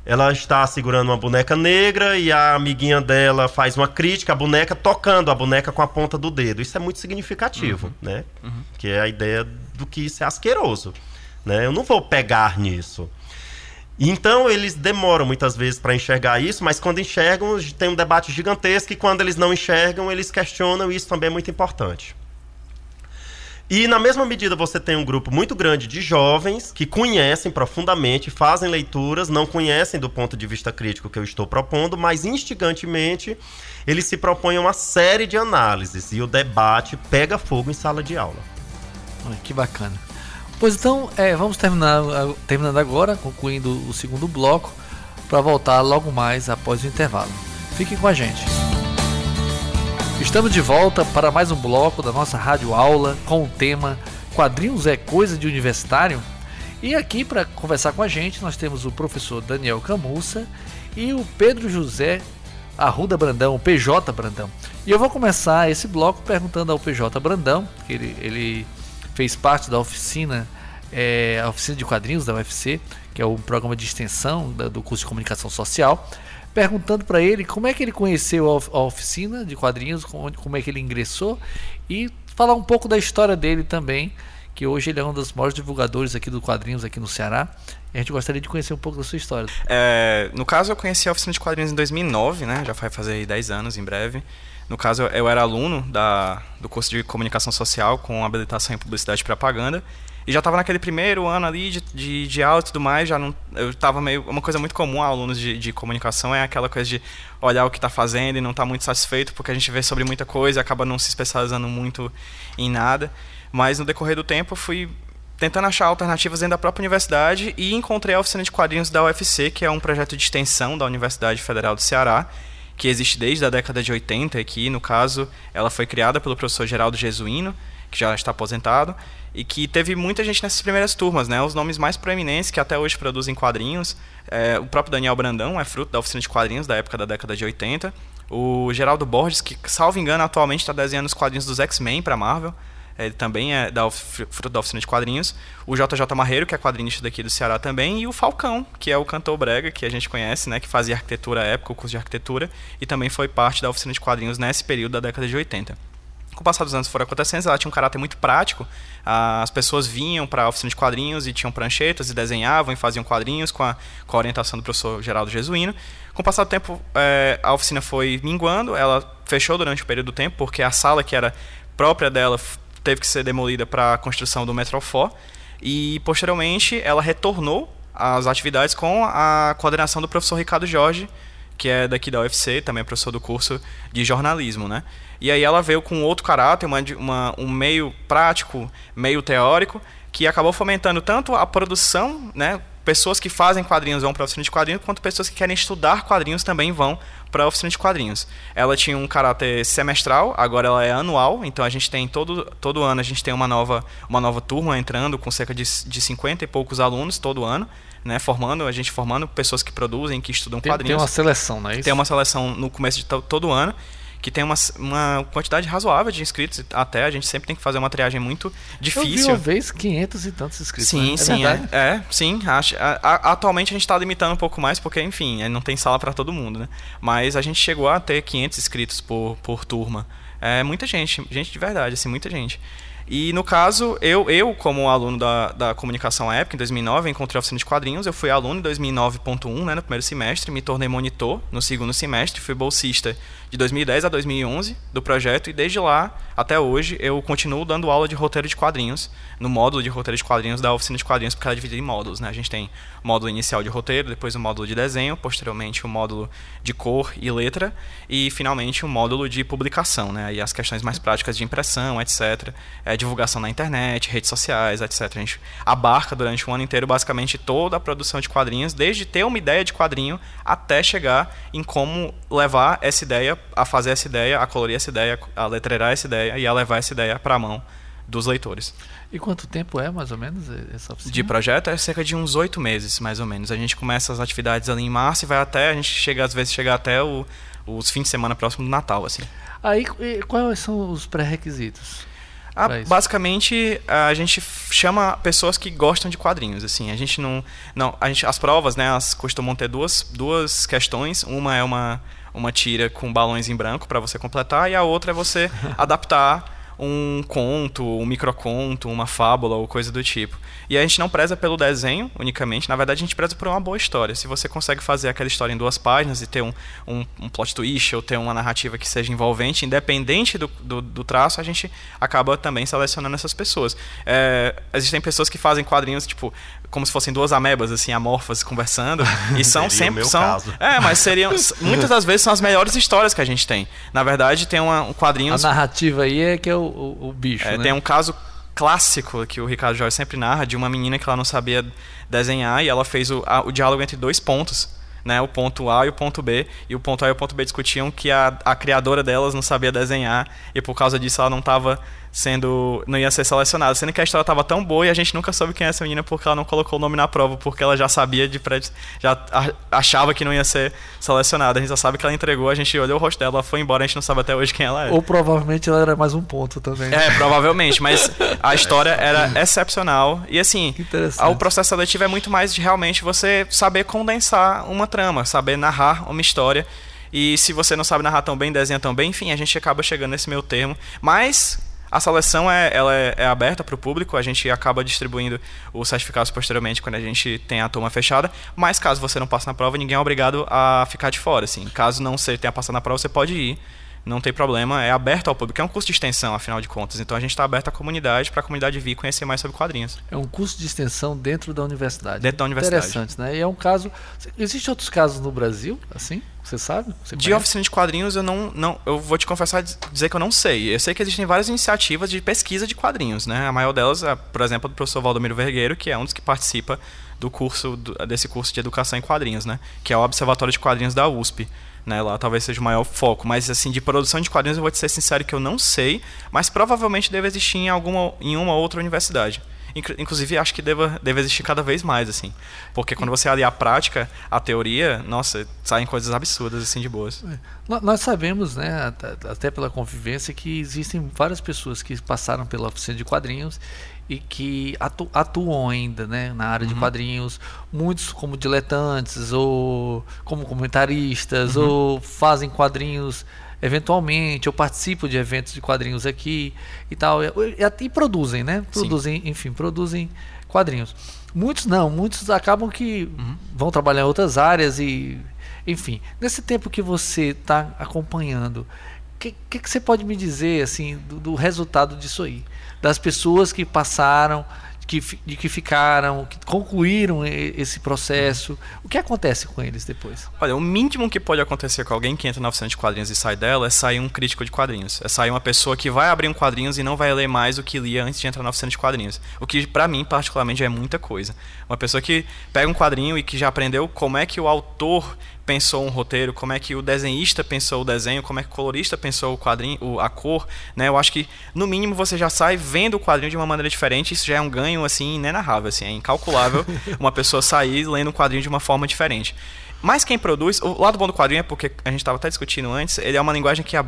ela está segurando uma boneca negra e a amiguinha dela faz uma crítica à boneca tocando a boneca com a ponta do dedo. Isso é muito significativo, né? Que é a ideia do que isso é asqueroso, né? Eu não vou pegar nisso. Então eles demoram muitas vezes para enxergar isso, mas quando enxergam tem um debate gigantesco e quando eles não enxergam eles questionam e isso também é muito importante. E na mesma medida você tem um grupo muito grande de jovens que conhecem profundamente, fazem leituras, não conhecem do ponto de vista crítico que eu estou propondo, mas instigantemente eles se propõem uma série de análises e o debate pega fogo em sala de aula. Que bacana. Pois então, é, vamos terminar terminando agora, concluindo o segundo bloco, para voltar logo mais após o intervalo. Fiquem com a gente. Estamos de volta para mais um bloco da nossa rádio aula com o tema Quadrinhos é coisa de universitário? E aqui para conversar com a gente nós temos o professor Daniel Camussa e o Pedro José Arruda Brandão, o PJ Brandão. E eu vou começar esse bloco perguntando ao PJ Brandão, que ele, ele fez parte da oficina, é, a oficina de quadrinhos da UFC, que é o programa de extensão da- do curso de comunicação social, perguntando para ele como é que ele conheceu a, of- a oficina de quadrinhos, como, é que ele ingressou e falar um pouco da história dele também, que hoje ele é um dos maiores divulgadores aqui do quadrinhos aqui no Ceará. A gente gostaria de conhecer um pouco da sua história. É, no caso, eu conheci a oficina de quadrinhos em 2009, né? Já vai fazer aí 10 anos em breve. No caso, eu- eu era aluno da, do curso de comunicação social com habilitação em publicidade e propaganda. E já estava naquele primeiro ano ali de, de, de aula e tudo mais, já não, eu estava meio. Uma coisa muito comum a alunos de, de comunicação é aquela coisa de olhar o que está fazendo e não estar muito satisfeito, porque a gente vê sobre muita coisa e acaba não se especializando muito em nada. Mas no decorrer do tempo eu fui tentando achar alternativas dentro da própria universidade e encontrei a oficina de quadrinhos da UFC, que é um projeto de extensão da Universidade Federal do Ceará, que existe desde a década de 80 aqui, no caso, ela foi criada pelo professor Geraldo Jesuíno, que já está aposentado, e que teve muita gente nessas primeiras turmas, né? Os nomes mais proeminentes que até hoje produzem quadrinhos, é, o próprio Daniel Brandão é fruto da oficina de quadrinhos da época da década de 80, O Geraldo Borges, que, salvo engano, atualmente está desenhando os quadrinhos dos X-Men para Marvel. Ele também é da fruto da oficina de quadrinhos. O JJ Marreiro, que é quadrinista daqui do Ceará também. E o Falcão, que é o cantor brega, que a gente conhece, né? Que fazia arquitetura à época, o curso de arquitetura. E também foi parte da oficina de quadrinhos nesse período da década de 80 com o passar dos anos foram acontecendo, ela tinha um caráter muito prático. Ah, As pessoas vinham para a oficina de quadrinhos e tinham pranchetas e desenhavam e faziam quadrinhos com a, com a orientação do professor Geraldo Jesuíno. Com o passar do tempo, eh, a oficina foi minguando, ela fechou durante o período do tempo, porque a sala que era própria dela teve que ser demolida para a construção do Metrofó. E, posteriormente, ela retornou às atividades com a coordenação do professor Ricardo Jorge, que é daqui da UFC, também é professor do curso de jornalismo, né? E aí ela veio com outro caráter, uma, uma- um meio prático, meio teórico, que acabou fomentando tanto a produção, né? Pessoas que fazem quadrinhos vão para a oficina de quadrinhos, quanto pessoas que querem estudar quadrinhos também vão para a oficina de quadrinhos. Ela tinha um caráter semestral, agora ela é anual, então a gente tem todo, todo ano a gente tem uma nova, uma nova turma entrando com cerca de, de 50 e poucos alunos todo ano, né? Formando, a gente formando pessoas que produzem, que estudam Tem, quadrinhos. tem uma seleção, não é isso? Tem uma seleção no começo de to- todo ano, que tem uma, uma quantidade razoável de inscritos. Até a gente sempre tem que fazer uma triagem muito Eu vi difícil. uma vez 500 e tantos inscritos. Sim, né? é sim, é, é, sim. Acho, a- a- atualmente a gente está limitando um pouco mais porque, enfim, é, não tem sala para todo mundo, né? Mas a gente chegou a ter 500 inscritos por, por turma. É muita gente, gente de verdade, assim, muita gente. E no caso, eu, eu como aluno da, da comunicação à época, em 2009, eu encontrei a oficina de quadrinhos. Eu fui aluno em 2009.1, né, no primeiro semestre, me tornei monitor no segundo semestre, fui bolsista de 2010 a 2011 do projeto e desde lá até hoje eu continuo dando aula de roteiro de quadrinhos no módulo de roteiro de quadrinhos da oficina de quadrinhos, porque ela é dividida em módulos, né? A gente tem o módulo inicial de roteiro, depois o módulo de desenho, posteriormente o módulo de cor e letra e finalmente o módulo de publicação, né? E as questões mais práticas de impressão, etc, é, divulgação na internet, redes sociais, etc. A gente abarca durante um ano inteiro basicamente toda a produção de quadrinhos, desde ter uma ideia de quadrinho até chegar em como levar essa ideia, a fazer essa ideia, a colorir essa ideia, a letreirar essa ideia e a levar essa ideia para a mão dos leitores. E quanto tempo é, mais ou menos, essa oficina? De projeto é cerca de uns oito meses, mais ou menos. A gente começa as atividades ali em março e vai até, a gente chega, às vezes, chega até o- os fins de semana próximo do Natal, assim. Aí, quais são os pré-requisitos? Ah, basicamente, a gente chama pessoas que gostam de quadrinhos, assim. A gente não, não, a gente as provas, né, elas costumam ter duas, duas questões. Uma é uma uma tira com balões em branco para você completar e a outra é você adaptar um conto, um microconto, uma fábula ou coisa do tipo. E a gente não preza pelo desenho unicamente, na verdade a gente preza por uma boa história. Se você consegue fazer aquela história em duas páginas e ter um, um, um plot twist ou ter uma narrativa que seja envolvente, independente do, do, do traço, a gente acaba também selecionando essas pessoas. É, existem pessoas que fazem quadrinhos, tipo, como se fossem duas amebas, assim, amorfas, conversando, e são Seria o sempre... meu são, caso. É, mas seriam... muitas das vezes são as melhores histórias que a gente tem. Na verdade, tem uma, um A quadrinhos... narrativa aí é que é o, o, o bicho, É, né? Tem um caso clássico que o Ricardo Jorge sempre narra de uma menina que ela não sabia desenhar e ela fez o, a- o diálogo entre dois pontos. Né, o ponto A e o ponto B, e o ponto A e o ponto B discutiam que a, a criadora delas não sabia desenhar e por causa disso ela não estava sendo. não ia ser selecionada. Sendo que a história estava tão boa e a gente nunca soube quem é essa menina porque ela não colocou o nome na prova, porque ela já sabia de pré, já achava que não ia ser selecionada. A gente só sabe que ela entregou, a gente olhou o rosto dela, ela foi embora, a gente não sabe até hoje quem ela é. Ou provavelmente ela era mais um ponto também. É, provavelmente, mas a história era excepcional. E assim, o processo seletivo é muito mais de realmente você saber condensar uma trama, saber narrar uma história. E se você não sabe narrar tão bem, desenha tão bem, enfim, a gente acaba chegando nesse meio termo. Mas a seleção é, ela é, é aberta para o público, a gente acaba distribuindo os certificados posteriormente quando a gente tem a turma fechada. Mas caso você não passe na prova, ninguém é obrigado a ficar de fora. Assim. Caso não você tenha passado na prova, você pode ir não tem problema, é aberto ao público. É um curso de extensão, afinal de contas. Então a gente está aberto à comunidade, para a comunidade vir conhecer mais sobre quadrinhos. É um curso de extensão dentro da universidade. Dentro da universidade. Interessante, né? E é um caso. Existem outros casos no Brasil, assim? Você sabe? Você De oficina de quadrinhos, eu não, não. Eu vou te confessar diz- dizer que eu não sei. Eu sei que existem várias iniciativas de pesquisa de quadrinhos, né? A maior delas, é, por exemplo, do professor Valdomiro Vergueiro, que é um dos que participa do curso desse curso de educação em quadrinhos, né? Que é o Observatório de Quadrinhos da USP. Né, lá talvez seja o maior foco, mas assim, de produção de quadrinhos eu vou te ser sincero que eu não sei, mas provavelmente deve existir em alguma em uma outra universidade. Inclu- Inclusive, acho que deva, deve existir cada vez mais, assim. Porque quando você alia a prática, a teoria, nossa, saem coisas absurdas, assim, de boas. nó- nós sabemos, né, at- até pela convivência, que existem várias pessoas que passaram pela oficina de quadrinhos e que atu- atuam ainda, né, na área de quadrinhos, muitos como diletantes ou como comentaristas ou fazem quadrinhos eventualmente ou participam de eventos de quadrinhos aqui e tal e, e- e produzem, né? Produzem, enfim, produzem quadrinhos. Muitos não, muitos acabam que vão trabalhar em outras áreas e enfim, nesse tempo que você está acompanhando, o que, que, que você pode me dizer assim do, do resultado disso aí? Das pessoas que passaram, que, de que ficaram, que concluíram esse processo. O que acontece com eles depois? Olha, o mínimo que pode acontecer com alguém que entra na oficina de quadrinhos e sai dela é sair um crítico de quadrinhos. É sair uma pessoa que vai abrir um quadrinhos e não vai ler mais o que lia antes de entrar na oficina de quadrinhos. O que, pra mim, particularmente, é muita coisa. Uma pessoa que pega um quadrinho e que já aprendeu como é que o autor pensou um roteiro, como é que o desenhista pensou o desenho, como é que o colorista pensou o quadrinho, a cor, né? Eu acho que no mínimo você já sai vendo o quadrinho de uma maneira diferente, isso já é um ganho assim inenarrável, assim, é incalculável uma pessoa sair lendo um quadrinho de uma forma diferente. Mas quem produz, o lado bom do quadrinho é porque a gente estava até discutindo antes, ele é uma linguagem que a-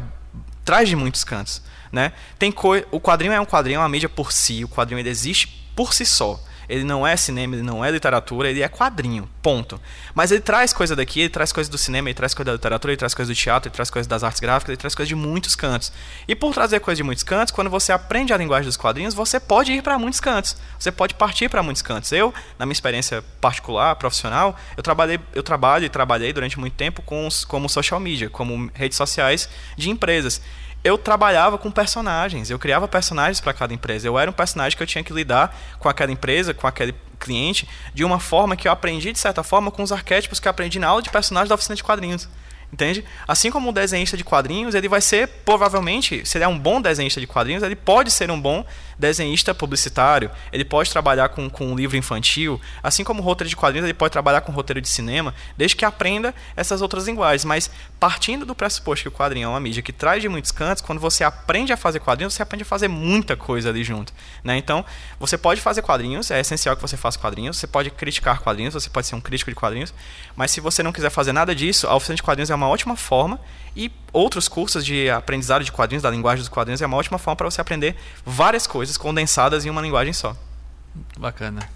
traz de muitos cantos, né? Tem coi o quadrinho é um quadrinho, é uma mídia por si, o quadrinho ele existe por si só. Ele não é cinema, ele não é literatura, ele é quadrinho, ponto. Mas ele traz coisa daqui, ele traz coisa do cinema, ele traz coisa da literatura, ele traz coisa do teatro, ele traz coisa das artes gráficas, ele traz coisa de muitos cantos. E por trazer coisa de muitos cantos, quando você aprende a linguagem dos quadrinhos, você pode ir para muitos cantos. Você pode partir para muitos cantos. Eu, na minha experiência particular, profissional, eu trabalhei, eu trabalho e trabalhei durante muito tempo com os- como social media, como redes sociais de empresas eu trabalhava com personagens, eu criava personagens para cada empresa. Eu era um personagem que eu tinha que lidar com aquela empresa, com aquele cliente, de uma forma que eu aprendi, de certa forma, com os arquétipos que aprendi na aula de personagem da oficina de quadrinhos. Entende? Assim como o desenhista de quadrinhos, ele vai ser, provavelmente, se ele é um bom desenhista de quadrinhos, ele pode ser um bom desenhista publicitário, ele pode trabalhar com, com um livro infantil, assim como roteiro de quadrinhos, ele pode trabalhar com roteiro de cinema, desde que aprenda essas outras linguagens. Mas partindo do pressuposto que o quadrinho é uma mídia que traz de muitos cantos, quando você aprende a fazer quadrinhos, você aprende a fazer muita coisa ali junto. Né? Então, você pode fazer quadrinhos, é essencial que você faça quadrinhos, você pode criticar quadrinhos, você pode ser um crítico de quadrinhos, mas se você não quiser fazer nada disso, a oficina de quadrinhos é uma ótima forma e outros cursos de aprendizado de quadrinhos, da linguagem dos quadrinhos, é uma ótima forma para você aprender várias coisas condensadas em uma linguagem só. Bacana.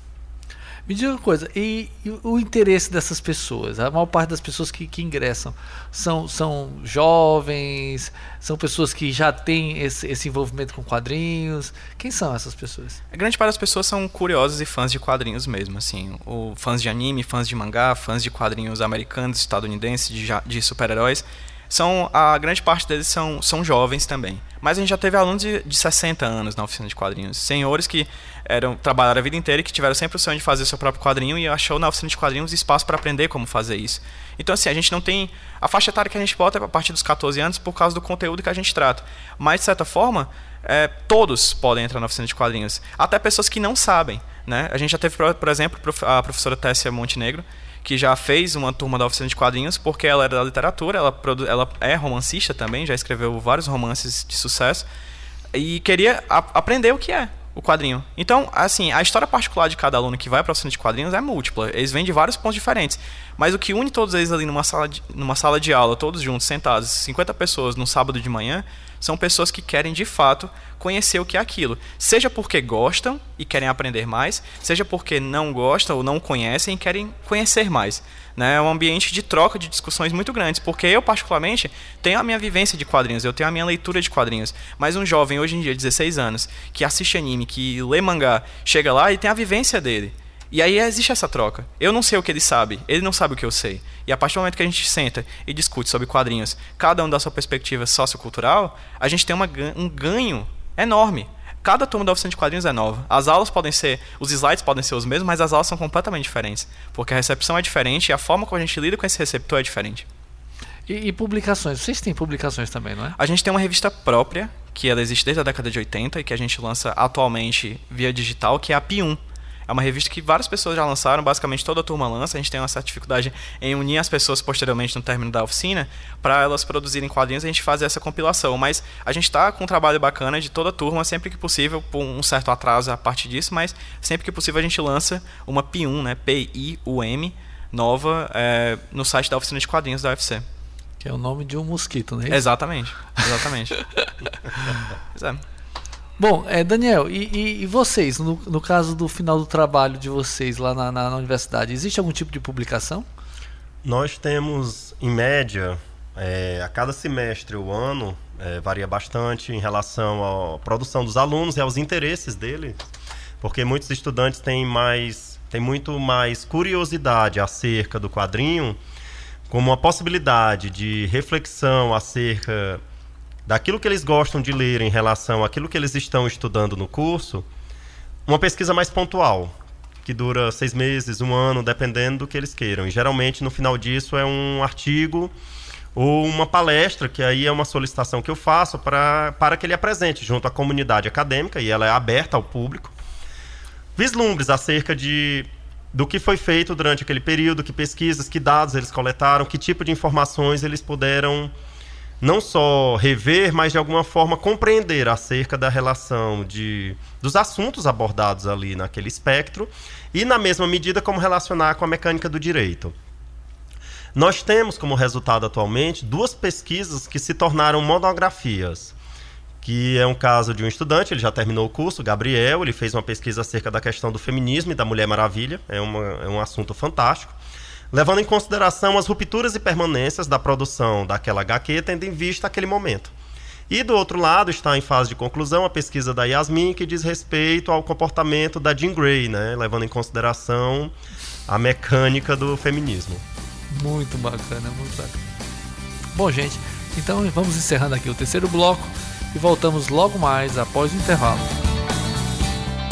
Me diga uma coisa, e, e o interesse dessas pessoas? A maior parte das pessoas que, que ingressam são, são jovens, são pessoas que já têm esse, esse envolvimento com quadrinhos. Quem são essas pessoas? A grande parte das pessoas são curiosas e fãs de quadrinhos mesmo, assim, ou fãs de anime, fãs de mangá, fãs de quadrinhos americanos, estadunidenses, de, de super-heróis. São a grande parte deles são, são jovens também. Mas a gente já teve alunos de, de 60 anos na oficina de quadrinhos, senhores que eram trabalharam a vida inteira e que tiveram sempre o sonho de fazer seu próprio quadrinho e achou na oficina de quadrinhos espaço para aprender como fazer isso. Então assim, a gente não tem a faixa etária que a gente bota é a partir dos 14 anos por causa do conteúdo que a gente trata. Mas de certa forma, é, todos podem entrar na oficina de quadrinhos, até pessoas que não sabem. Né? A gente já teve, por exemplo, a professora Tessia Montenegro, que já fez uma turma da oficina de quadrinhos porque ela era da literatura, ela, ela é romancista também, já escreveu vários romances de sucesso e queria aprender o que é o quadrinho. Então, assim, a história particular de cada aluno que vai para a oficina de quadrinhos é múltipla. Eles vêm de vários pontos diferentes. Mas o que une todos eles ali numa sala de, numa sala de aula, todos juntos, sentados, 50 pessoas num sábado de manhã, são pessoas que querem de fato conhecer o que é aquilo. Seja porque gostam e querem aprender mais, seja porque não gostam ou não conhecem e querem conhecer mais. Né? É um ambiente de troca de discussões muito grandes, porque eu, particularmente, tenho a minha vivência de quadrinhos, eu tenho a minha leitura de quadrinhos. Mas um jovem, hoje em dia, 16 anos, que assiste anime, que lê mangá, chega lá e tem a vivência dele. E aí existe essa troca. Eu não sei o que ele sabe, ele não sabe o que eu sei. E a partir do momento que a gente senta e discute sobre quadrinhos, cada um da sua perspectiva sociocultural, a gente tem uma, um ganho enorme. Cada turma da oficina de quadrinhos é nova. As aulas podem ser, os slides podem ser os mesmos, mas as aulas são completamente diferentes. Porque a recepção é diferente e a forma como a gente lida com esse receptor é diferente. E, e publicações? Vocês têm publicações também, não é? A gente tem uma revista própria, que ela existe desde a década de 80 e que a gente lança atualmente via digital, que é a Pi1. É uma revista que várias pessoas já lançaram, basicamente toda a turma lança. A gente tem uma certa dificuldade em unir as pessoas posteriormente no término da oficina para elas produzirem quadrinhos. A gente faz essa compilação, mas a gente está com um trabalho bacana de toda a turma, sempre que possível, por um certo atraso a partir disso, mas sempre que possível a gente lança uma P1, né? P-I-U-M, nova é, no site da oficina de quadrinhos da UFC. Que é o nome de um mosquito, é isso? Exatamente, exatamente. pois é. Bom, é, Daniel, e, e- e vocês, no, no caso do final do trabalho de vocês lá na, na- na universidade, existe algum tipo de publicação? Nós temos, em média, é, a cada semestre ou ano, é, varia bastante em relação à produção dos alunos e aos interesses deles, porque muitos estudantes têm mais, têm muito mais curiosidade acerca do quadrinho, como uma possibilidade de reflexão acerca daquilo que eles gostam de ler em relação àquilo que eles estão estudando no curso, uma pesquisa mais pontual, que dura seis meses, um ano, dependendo do que eles queiram. E geralmente no final disso é um artigo ou uma palestra, que aí é uma solicitação que eu faço para, para que ele apresente junto à comunidade acadêmica, e ela é aberta ao público, vislumbres acerca de do que foi feito durante aquele período, que pesquisas, que dados eles coletaram, que tipo de informações eles puderam não só rever, mas de alguma forma compreender acerca da relação de, dos assuntos abordados ali naquele espectro e, na mesma medida, como relacionar com a mecânica do direito. Nós temos como resultado atualmente duas pesquisas que se tornaram monografias, que é um caso de um estudante, ele já terminou o curso, Gabriel, ele fez uma pesquisa acerca da questão do feminismo e da Mulher Maravilha, é, uma, é um assunto fantástico levando em consideração as rupturas e permanências da produção daquela HQ, tendo em vista aquele momento. E do outro lado está em fase de conclusão a pesquisa da Yasmin, que diz respeito ao comportamento da Jean Grey, né, levando em consideração a mecânica do feminismo. Muito bacana, muito bacana. Bom, gente, então vamos encerrando aqui o terceiro bloco e voltamos logo mais após o intervalo.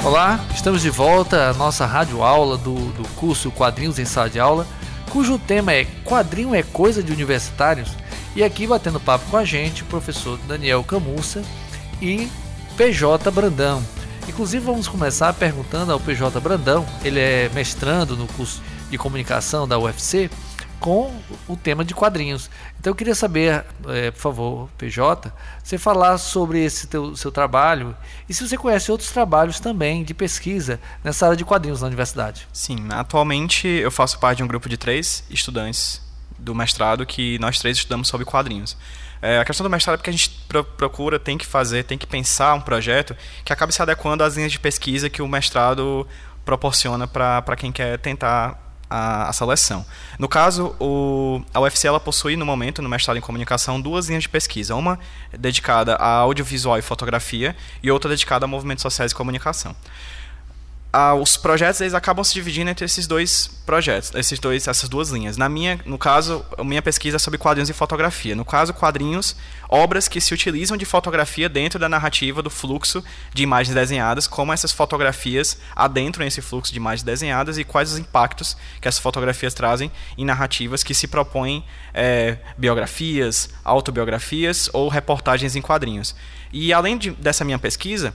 Olá, estamos de volta à nossa rádio aula do, do curso Quadrinhos em Sala de Aula, cujo tema é Quadrinho é Coisa de Universitários. E aqui batendo papo com a gente, o professor Daniel Camussa e PJ Brandão. Inclusive vamos começar perguntando ao PJ Brandão, ele é mestrando no curso de comunicação da UFC, com o tema de quadrinhos. Então eu queria saber, eh, por favor, PJ, você falar sobre esse teu, seu trabalho e se você conhece outros trabalhos também de pesquisa nessa área de quadrinhos na universidade. Sim, atualmente eu faço parte de um grupo de três estudantes do mestrado que nós três estudamos sobre quadrinhos. É, a questão do mestrado é porque a gente pro procura, tem que fazer, tem que pensar um projeto que acabe se adequando às linhas de pesquisa que o mestrado proporciona para quem quer tentar a, a, seleção. No caso, o, a UFC ela possui no momento, no mestrado em comunicação, duas linhas de pesquisa. Uma dedicada a audiovisual e fotografia e outra dedicada a movimentos sociais e comunicação. Ah, os projetos eles acabam se dividindo entre esses dois projetos, esses dois, essas duas linhas. Na minha, no caso, a minha pesquisa é sobre quadrinhos e fotografia. No caso, quadrinhos, obras que se utilizam de fotografia dentro da narrativa do fluxo de imagens desenhadas, como essas fotografias adentram esse fluxo de imagens desenhadas e quais os impactos que essas fotografias trazem em narrativas que se propõem é, biografias, autobiografias ou reportagens em quadrinhos. E além de, dessa minha pesquisa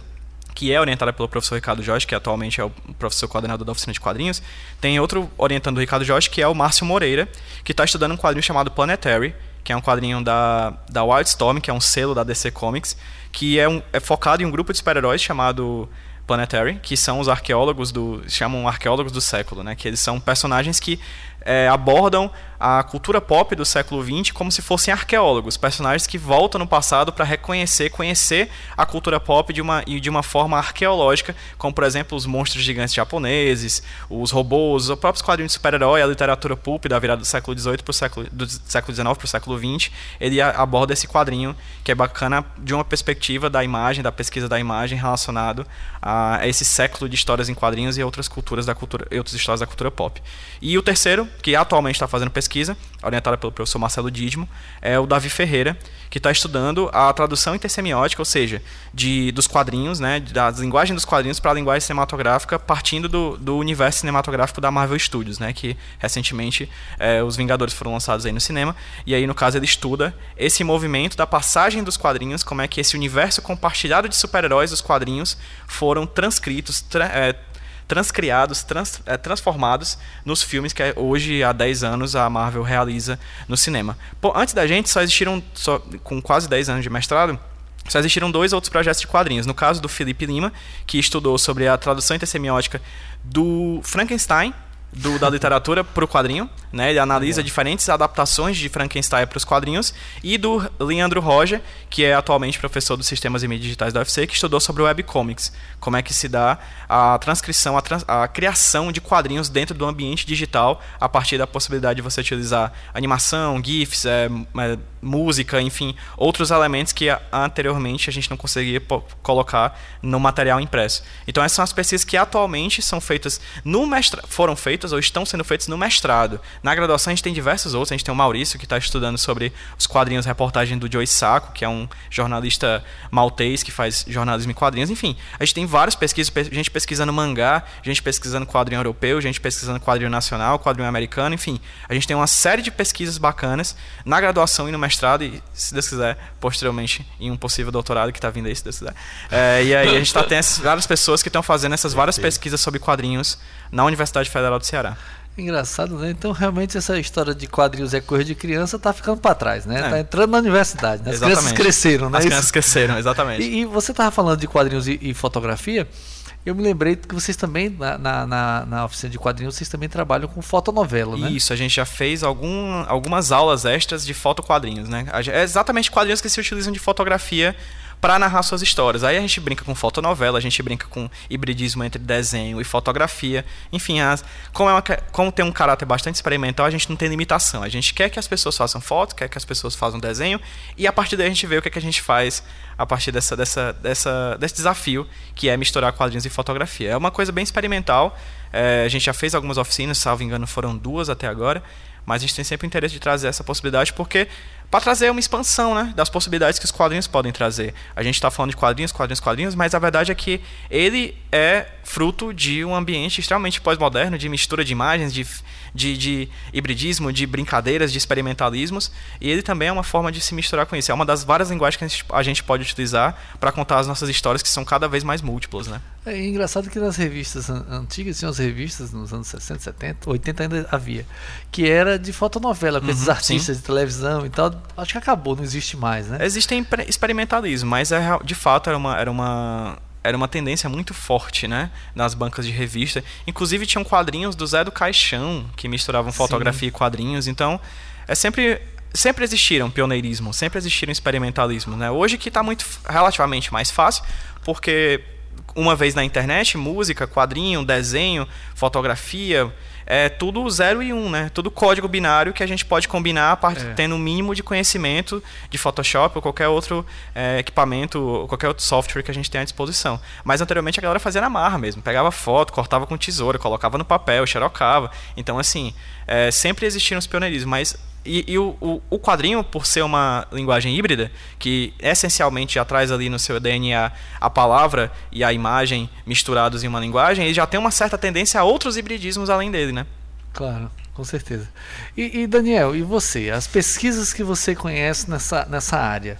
que é orientada pelo professor Ricardo Jorge, que atualmente é o professor coordenador da oficina de quadrinhos. Tem outro orientando o Ricardo Jorge, que é o Márcio Moreira, que está estudando um quadrinho chamado Planetary, que é um quadrinho da, da Wildstorm, que é um selo da DC Comics, que é, um, é focado em um grupo de super-heróis chamado Planetary, que são os arqueólogos do. chamam arqueólogos do século, né? Que eles são personagens que é, abordam a cultura pop do século XX como se fossem arqueólogos, personagens que voltam no passado para reconhecer, conhecer a cultura pop de uma, de uma forma arqueológica, como por exemplo os monstros gigantes japoneses, os robôs, os próprios quadrinhos de super-herói, a literatura pulp da virada do século XVIII para o século, do século XIX para o século XX, ele aborda esse quadrinho que é bacana de uma perspectiva da imagem, da pesquisa da imagem relacionado a esse século de histórias em quadrinhos e outras culturas da cultura, outras histórias da cultura pop. E o terceiro, que atualmente está fazendo pesquisa, orientada pelo professor Marcelo Didmo, é o Davi Ferreira, que está estudando a tradução intersemiótica, ou seja, de, dos quadrinhos, né, das linguagens dos quadrinhos para a linguagem cinematográfica, partindo do, do universo cinematográfico da Marvel Studios, né, que recentemente é, os Vingadores foram lançados aí no cinema, e aí no caso ele estuda esse movimento da passagem dos quadrinhos, como é que esse universo compartilhado de super-heróis dos quadrinhos foram transcritos, tra é, transcriados, trans, é, transformados nos filmes que hoje, há 10 anos, a Marvel realiza no cinema. Pô, antes da gente, só existiram, só, com quase 10 anos de mestrado, só existiram dois outros projetos de quadrinhos. No caso do Felipe Lima, que estudou sobre a tradução intersemiótica do Frankenstein, do, da literatura para o quadrinho, né? Ele analisa diferentes adaptações de Frankenstein para os quadrinhos e do Leandro Roger, que é atualmente professor dos sistemas e mídias digitais da UFC, que estudou sobre webcomics, como é que se dá a transcrição, a, trans, a criação de quadrinhos dentro do ambiente digital a partir da possibilidade de você utilizar animação, gifs, é, é, música, enfim, outros elementos que anteriormente a gente não conseguia colocar no material impresso. Então essas são as pesquisas que atualmente são feitas no mestrado, foram feitas ou estão sendo feitas no mestrado. Na graduação a gente tem diversos outros, a gente tem o Maurício que está estudando sobre os quadrinhos, reportagem do Joey Sacco, que é um jornalista maltês que faz jornalismo em quadrinhos, enfim, a gente tem várias pesquisas, gente pesquisando mangá, gente pesquisando quadrinho europeu, gente pesquisando quadrinho nacional, quadrinho americano, enfim, a gente tem uma série de pesquisas bacanas na graduação e no mestrado e, se Deus quiser, posteriormente em um possível doutorado que está vindo aí, se Deus quiser. É, e aí a gente tá, tem essas várias pessoas que estão fazendo essas várias pesquisas sobre quadrinhos na Universidade Federal do Ceará. Engraçado, né? Então realmente essa história de quadrinhos é coisa de criança tá ficando para trás, né? É. Tá entrando na universidade, né? As exatamente. crianças cresceram, né? As crianças cresceram, exatamente. E, e você tava falando de quadrinhos e, e, fotografia. Eu me lembrei que vocês também, na, na, na, na, oficina de quadrinhos, vocês também trabalham com fotonovela, né? Isso, a gente já fez algum, algumas aulas extras de fotoquadrinhos, né? É exatamente quadrinhos que se utilizam de fotografia para narrar suas histórias. Aí a gente brinca com fotonovela, a gente brinca com hibridismo entre desenho e fotografia. Enfim, as, como, é uma, como tem um caráter bastante experimental, a gente não tem limitação. A gente quer que as pessoas façam foto, quer que as pessoas façam desenho, e a partir daí a gente vê o que, é que a gente faz a partir dessa, dessa, dessa, desse desafio que é misturar quadrinhos e fotografia. É uma coisa bem experimental. É, a gente já fez algumas oficinas, salvo engano, foram duas até agora. Mas a gente tem sempre o interesse de trazer essa possibilidade porque para trazer uma expansão né, das possibilidades que os quadrinhos podem trazer. A gente está falando de quadrinhos, quadrinhos, quadrinhos, mas a verdade é que ele é fruto de um ambiente extremamente pós-moderno, de mistura de imagens, de, de, de, hibridismo, de brincadeiras, de experimentalismos, e ele também é uma forma de se misturar com isso. É uma das várias linguagens que a gente, a gente pode utilizar para contar as nossas histórias, que são cada vez mais múltiplas. Né? É engraçado que nas revistas antigas, tinham as revistas nos anos 60, 70, 80 ainda havia, que era de fotonovela, com uhum, esses artistas sim. de televisão e tal acho que acabou, não existe mais, né? Existem experimentalismo, mas é, de fato era uma, era uma era uma tendência muito forte, né, nas bancas de revista. Inclusive tinham quadrinhos do Zé do Caixão que misturavam fotografia Sim. e quadrinhos. Então, é sempre sempre existiram pioneirismo, sempre existiram experimentalismo, né? Hoje que está muito relativamente mais fácil, porque uma vez na internet, música, quadrinho, desenho, fotografia, é tudo 0 e 1, um, né? Tudo código binário que a gente pode combinar part... é. tendo o um mínimo de conhecimento de Photoshop ou qualquer outro é, equipamento, ou qualquer outro software que a gente tenha à disposição. Mas anteriormente a galera fazia na marra mesmo. Pegava foto, cortava com tesoura, colocava no papel, xerocava. Então, assim, é, sempre existiram os pioneirismos, mas e, e o, o, o, quadrinho, por ser uma linguagem híbrida, que essencialmente já traz ali no seu DNA a palavra e a imagem misturados em uma linguagem, ele já tem uma certa tendência a outros hibridismos além dele, né? Claro, com certeza. E, e Daniel, e você? As pesquisas que você conhece nessa, nessa área,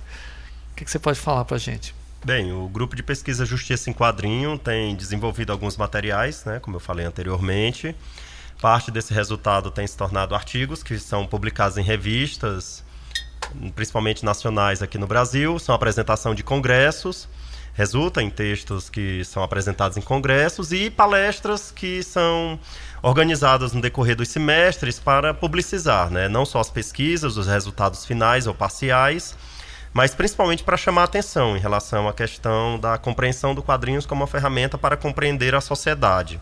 o que, que você pode falar para a gente? Bem, o grupo de pesquisa Justiça em Quadrinho tem desenvolvido alguns materiais, né, como eu falei anteriormente. Parte desse resultado tem se tornado artigos que são publicados em revistas, principalmente nacionais aqui no Brasil, são apresentação de congressos, resulta em textos que são apresentados em congressos e palestras que são organizadas no decorrer dos semestres para publicizar, né? não só as pesquisas, os resultados finais ou parciais, mas principalmente para chamar atenção em relação à questão da compreensão do quadrinhos como uma ferramenta para compreender a sociedade.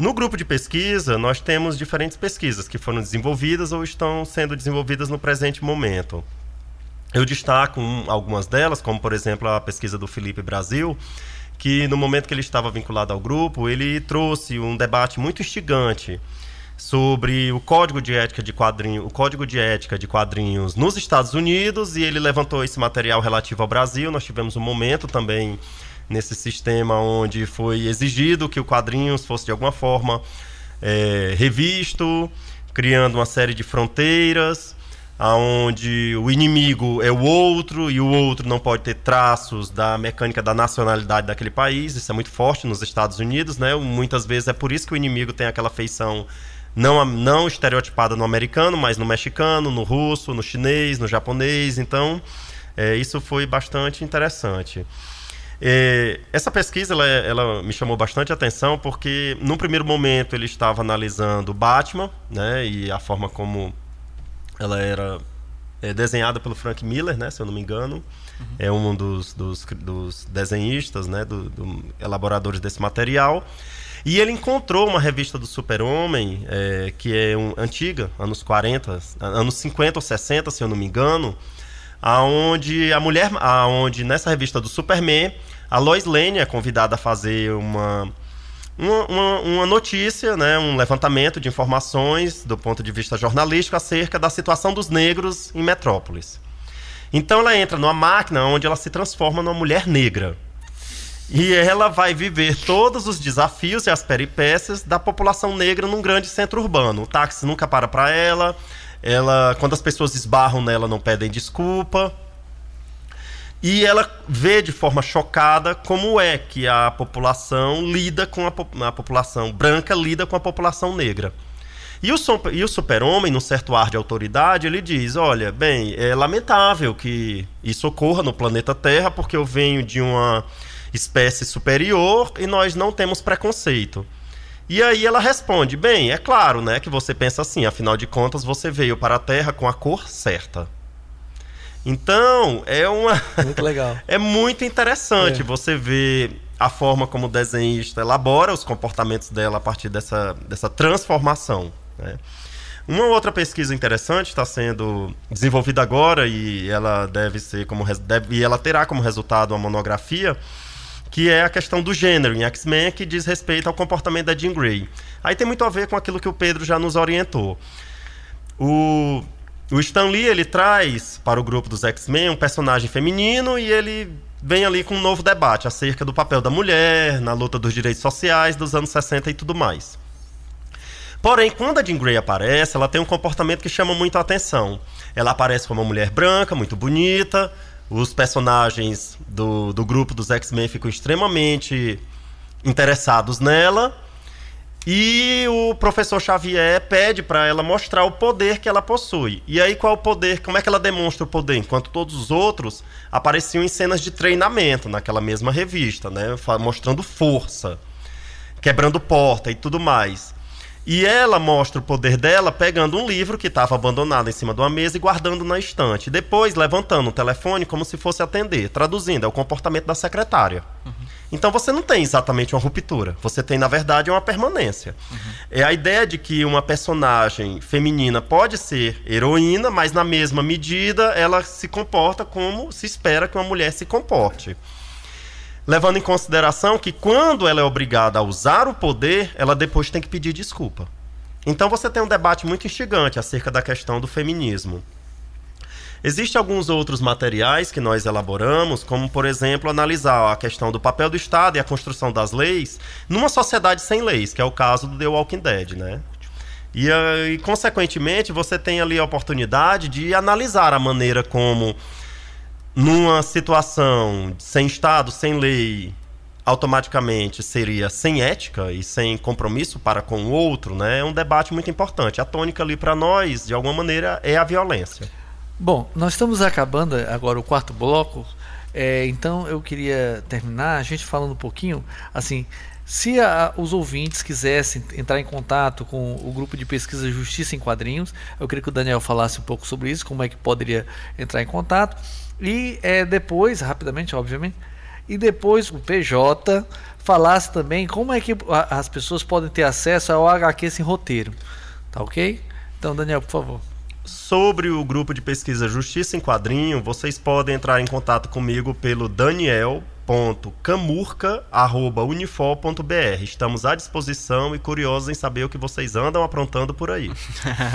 No grupo de pesquisa, nós temos diferentes pesquisas que foram desenvolvidas ou estão sendo desenvolvidas no presente momento. Eu destaco um, algumas delas, como por exemplo a pesquisa do Felipe Brasil, que no momento que ele estava vinculado ao grupo, ele trouxe um debate muito instigante sobre o código de ética de quadrinhos, o código de ética de quadrinhos nos Estados Unidos e ele levantou esse material relativo ao Brasil. Nós tivemos um momento também nesse sistema onde foi exigido que o quadrinhos fosse de alguma forma é, revisto, criando uma série de fronteiras. onde o inimigo é o outro e o outro não pode ter traços da mecânica da nacionalidade daquele país. Isso é muito forte nos Estados Unidos, né? Muitas vezes é por isso que o inimigo tem aquela feição não, não estereotipada no americano, mas no mexicano, no russo, no chinês, no japonês. Então, é, isso foi bastante interessante. É, essa pesquisa ela, ela, me chamou bastante atenção porque, num primeiro momento, ele estava analisando Batman né, e a forma como ela era é, desenhada pelo Frank Miller, né, se eu não me engano. Uhum. É um dos, dos, dos desenhistas, né, do, do, elaboradores desse material. E ele encontrou uma revista do Super-Homem, é, que é um, antiga, anos 40, anos 50 ou 60, se eu não me engano, aonde a mulher, aonde nessa revista do Superman, a Lois Lane é convidada a fazer uma uma, uma, uma, notícia, né, um levantamento de informações do ponto de vista jornalístico acerca da situação dos negros em Metrópolis. Então ela entra numa máquina onde ela se transforma numa mulher negra. E ela vai viver todos os desafios e as peripécias da população negra num grande centro urbano. O táxi nunca para para ela, ela, quando as pessoas esbarram nela, não pedem desculpa. E ela vê de forma chocada como é que a população lida com a, a população branca lida com a população negra. E o, e o super-homem, num certo ar de autoridade, ele diz: Olha, bem, é lamentável que isso ocorra no planeta Terra, porque eu venho de uma espécie superior e nós não temos preconceito. E aí ela responde: Bem, é claro, né, que você pensa assim, afinal de contas você veio para a Terra com a cor certa. Então, é uma. Muito legal. é muito interessante é. você ver a forma como o desenhista elabora os comportamentos dela a partir dessa, dessa transformação. Né? Uma outra pesquisa interessante está sendo desenvolvida agora e ela deve ser como deve, e ela terá como resultado uma monografia que é a questão do gênero em X-Men, que diz respeito ao comportamento da Jean Grey. Aí tem muito a ver com aquilo que o Pedro já nos orientou. O, o Stan Lee, ele traz para o grupo dos X-Men um personagem feminino e ele vem ali com um novo debate acerca do papel da mulher na luta dos direitos sociais dos anos 60 e tudo mais. Porém, quando a Jean Grey aparece, ela tem um comportamento que chama muito a atenção. Ela aparece como uma mulher branca, muito bonita, os personagens do, do grupo dos X-Men ficam extremamente interessados nela. E o professor Xavier pede para ela mostrar o poder que ela possui. E aí, qual é o poder? Como é que ela demonstra o poder? Enquanto todos os outros apareciam em cenas de treinamento naquela mesma revista, né? Mostrando força, quebrando porta e tudo mais. E ela mostra o poder dela pegando um livro que estava abandonado em cima de uma mesa e guardando na estante. Depois levantando o telefone como se fosse atender. Traduzindo, é o comportamento da secretária. Uhum. Então você não tem exatamente uma ruptura. Você tem, na verdade, uma permanência. Uhum. É a ideia de que uma personagem feminina pode ser heroína, mas na mesma medida ela se comporta como se espera que uma mulher se comporte levando em consideração que quando ela é obrigada a usar o poder, ela depois tem que pedir desculpa. Então você tem um debate muito instigante acerca da questão do feminismo. Existem alguns outros materiais que nós elaboramos, como, por exemplo, analisar a questão do papel do Estado e a construção das leis numa sociedade sem leis, que é o caso do The Walking Dead, né? E, e consequentemente, você tem ali a oportunidade de analisar a maneira como numa situação sem Estado, sem lei, automaticamente seria sem ética e sem compromisso para com o outro, né? É um debate muito importante. A tônica ali para nós, de alguma maneira, é a violência. Bom, nós estamos acabando agora o quarto bloco, é, então eu queria terminar a gente falando um pouquinho, assim, se a, os ouvintes quisessem entrar em contato com o grupo de pesquisa Justiça em Quadrinhos, eu queria que o Daniel falasse um pouco sobre isso, como é que poderia entrar em contato. E é, depois, rapidamente, obviamente, e depois o PJ falasse também como é que as pessoas podem ter acesso ao HQ sem roteiro. Tá ok? Então, Daniel, por favor. Sobre o grupo de pesquisa Justiça em Quadrinho, vocês podem entrar em contato comigo pelo daniel.camurca.unifor.br. Estamos à disposição e curiosos em saber o que vocês andam aprontando por aí.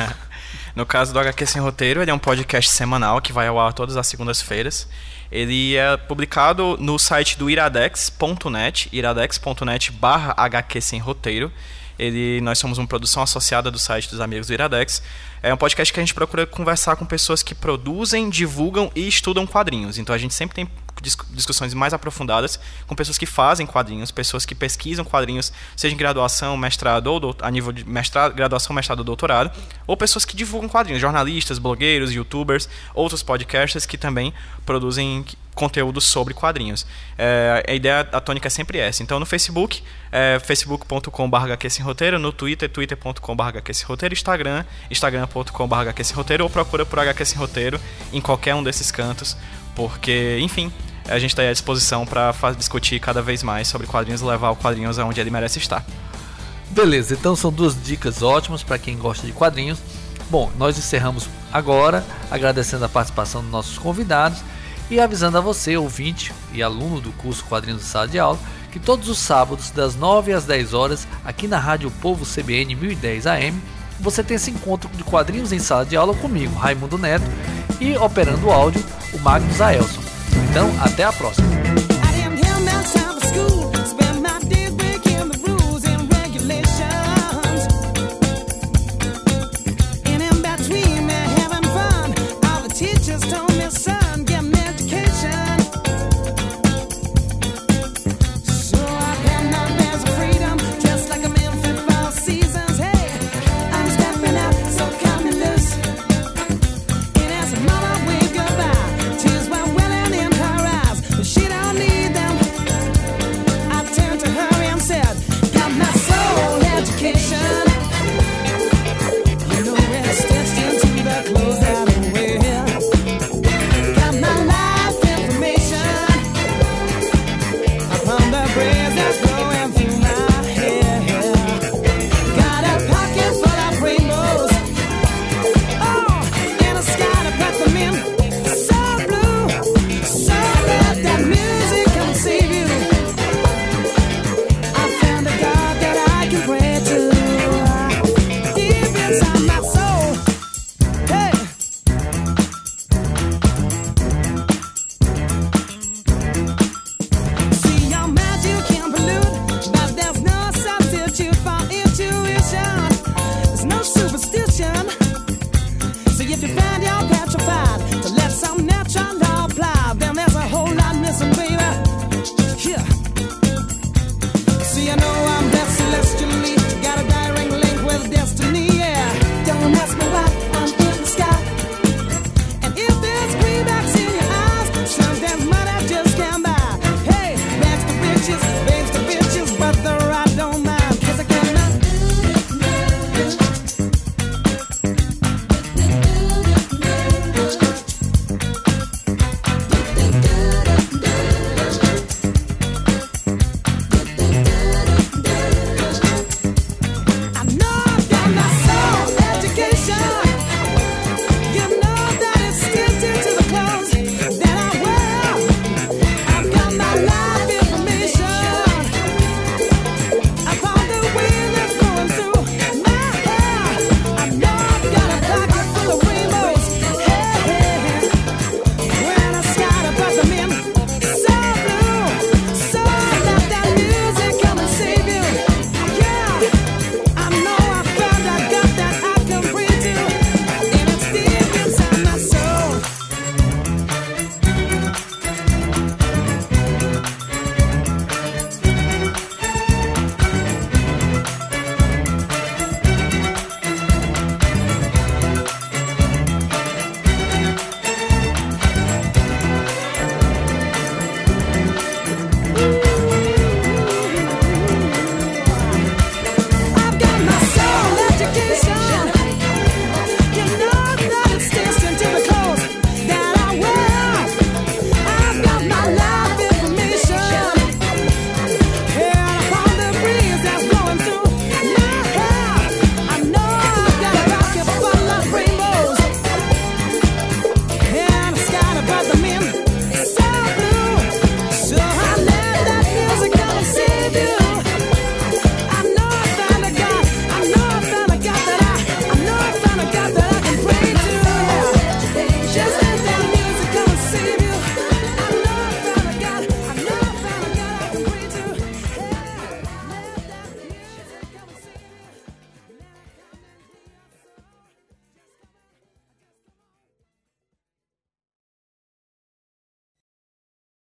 No caso do HQ Sem Roteiro, ele é um podcast semanal que vai ao ar todas as segundas-feiras. Ele é publicado no site do iradex.net, iradex.net barra HQ Sem Roteiro. Ele, nós somos uma produção associada do site dos Amigos do Iradex. É um podcast que a gente procura conversar com pessoas que produzem, divulgam e estudam quadrinhos. Então a gente sempre tem discussões mais aprofundadas com pessoas que fazem quadrinhos, pessoas que pesquisam quadrinhos, seja em graduação, mestrado ou a nível de mestrado, graduação, mestrado ou doutorado, ou pessoas que divulgam quadrinhos, jornalistas, blogueiros, youtubers, outros podcasters que também produzem conteúdo sobre quadrinhos. É, a ideia, a tônica é sempre essa. Então, no Facebook, é facebook.com.br no Twitter, twitter.com.br Instagram, instagram.com.br ou procura por HQ roteiro em qualquer um desses cantos, porque, enfim, a gente está à disposição para discutir cada vez mais sobre quadrinhos e levar o quadrinhos aonde ele merece estar. Beleza, então são duas dicas ótimas para quem gosta de quadrinhos. Bom, nós encerramos agora, agradecendo a participação dos nossos convidados e avisando a você, ouvinte e aluno do curso Quadrinhos de Sala de Aula, que todos os sábados, das 9 às 10 horas, aqui na Rádio Povo CBN 1010 AM, você tem esse encontro de quadrinhos em sala de aula comigo, Raimundo Neto, e operando o áudio, o Magnus Aelson. Então, até a próxima.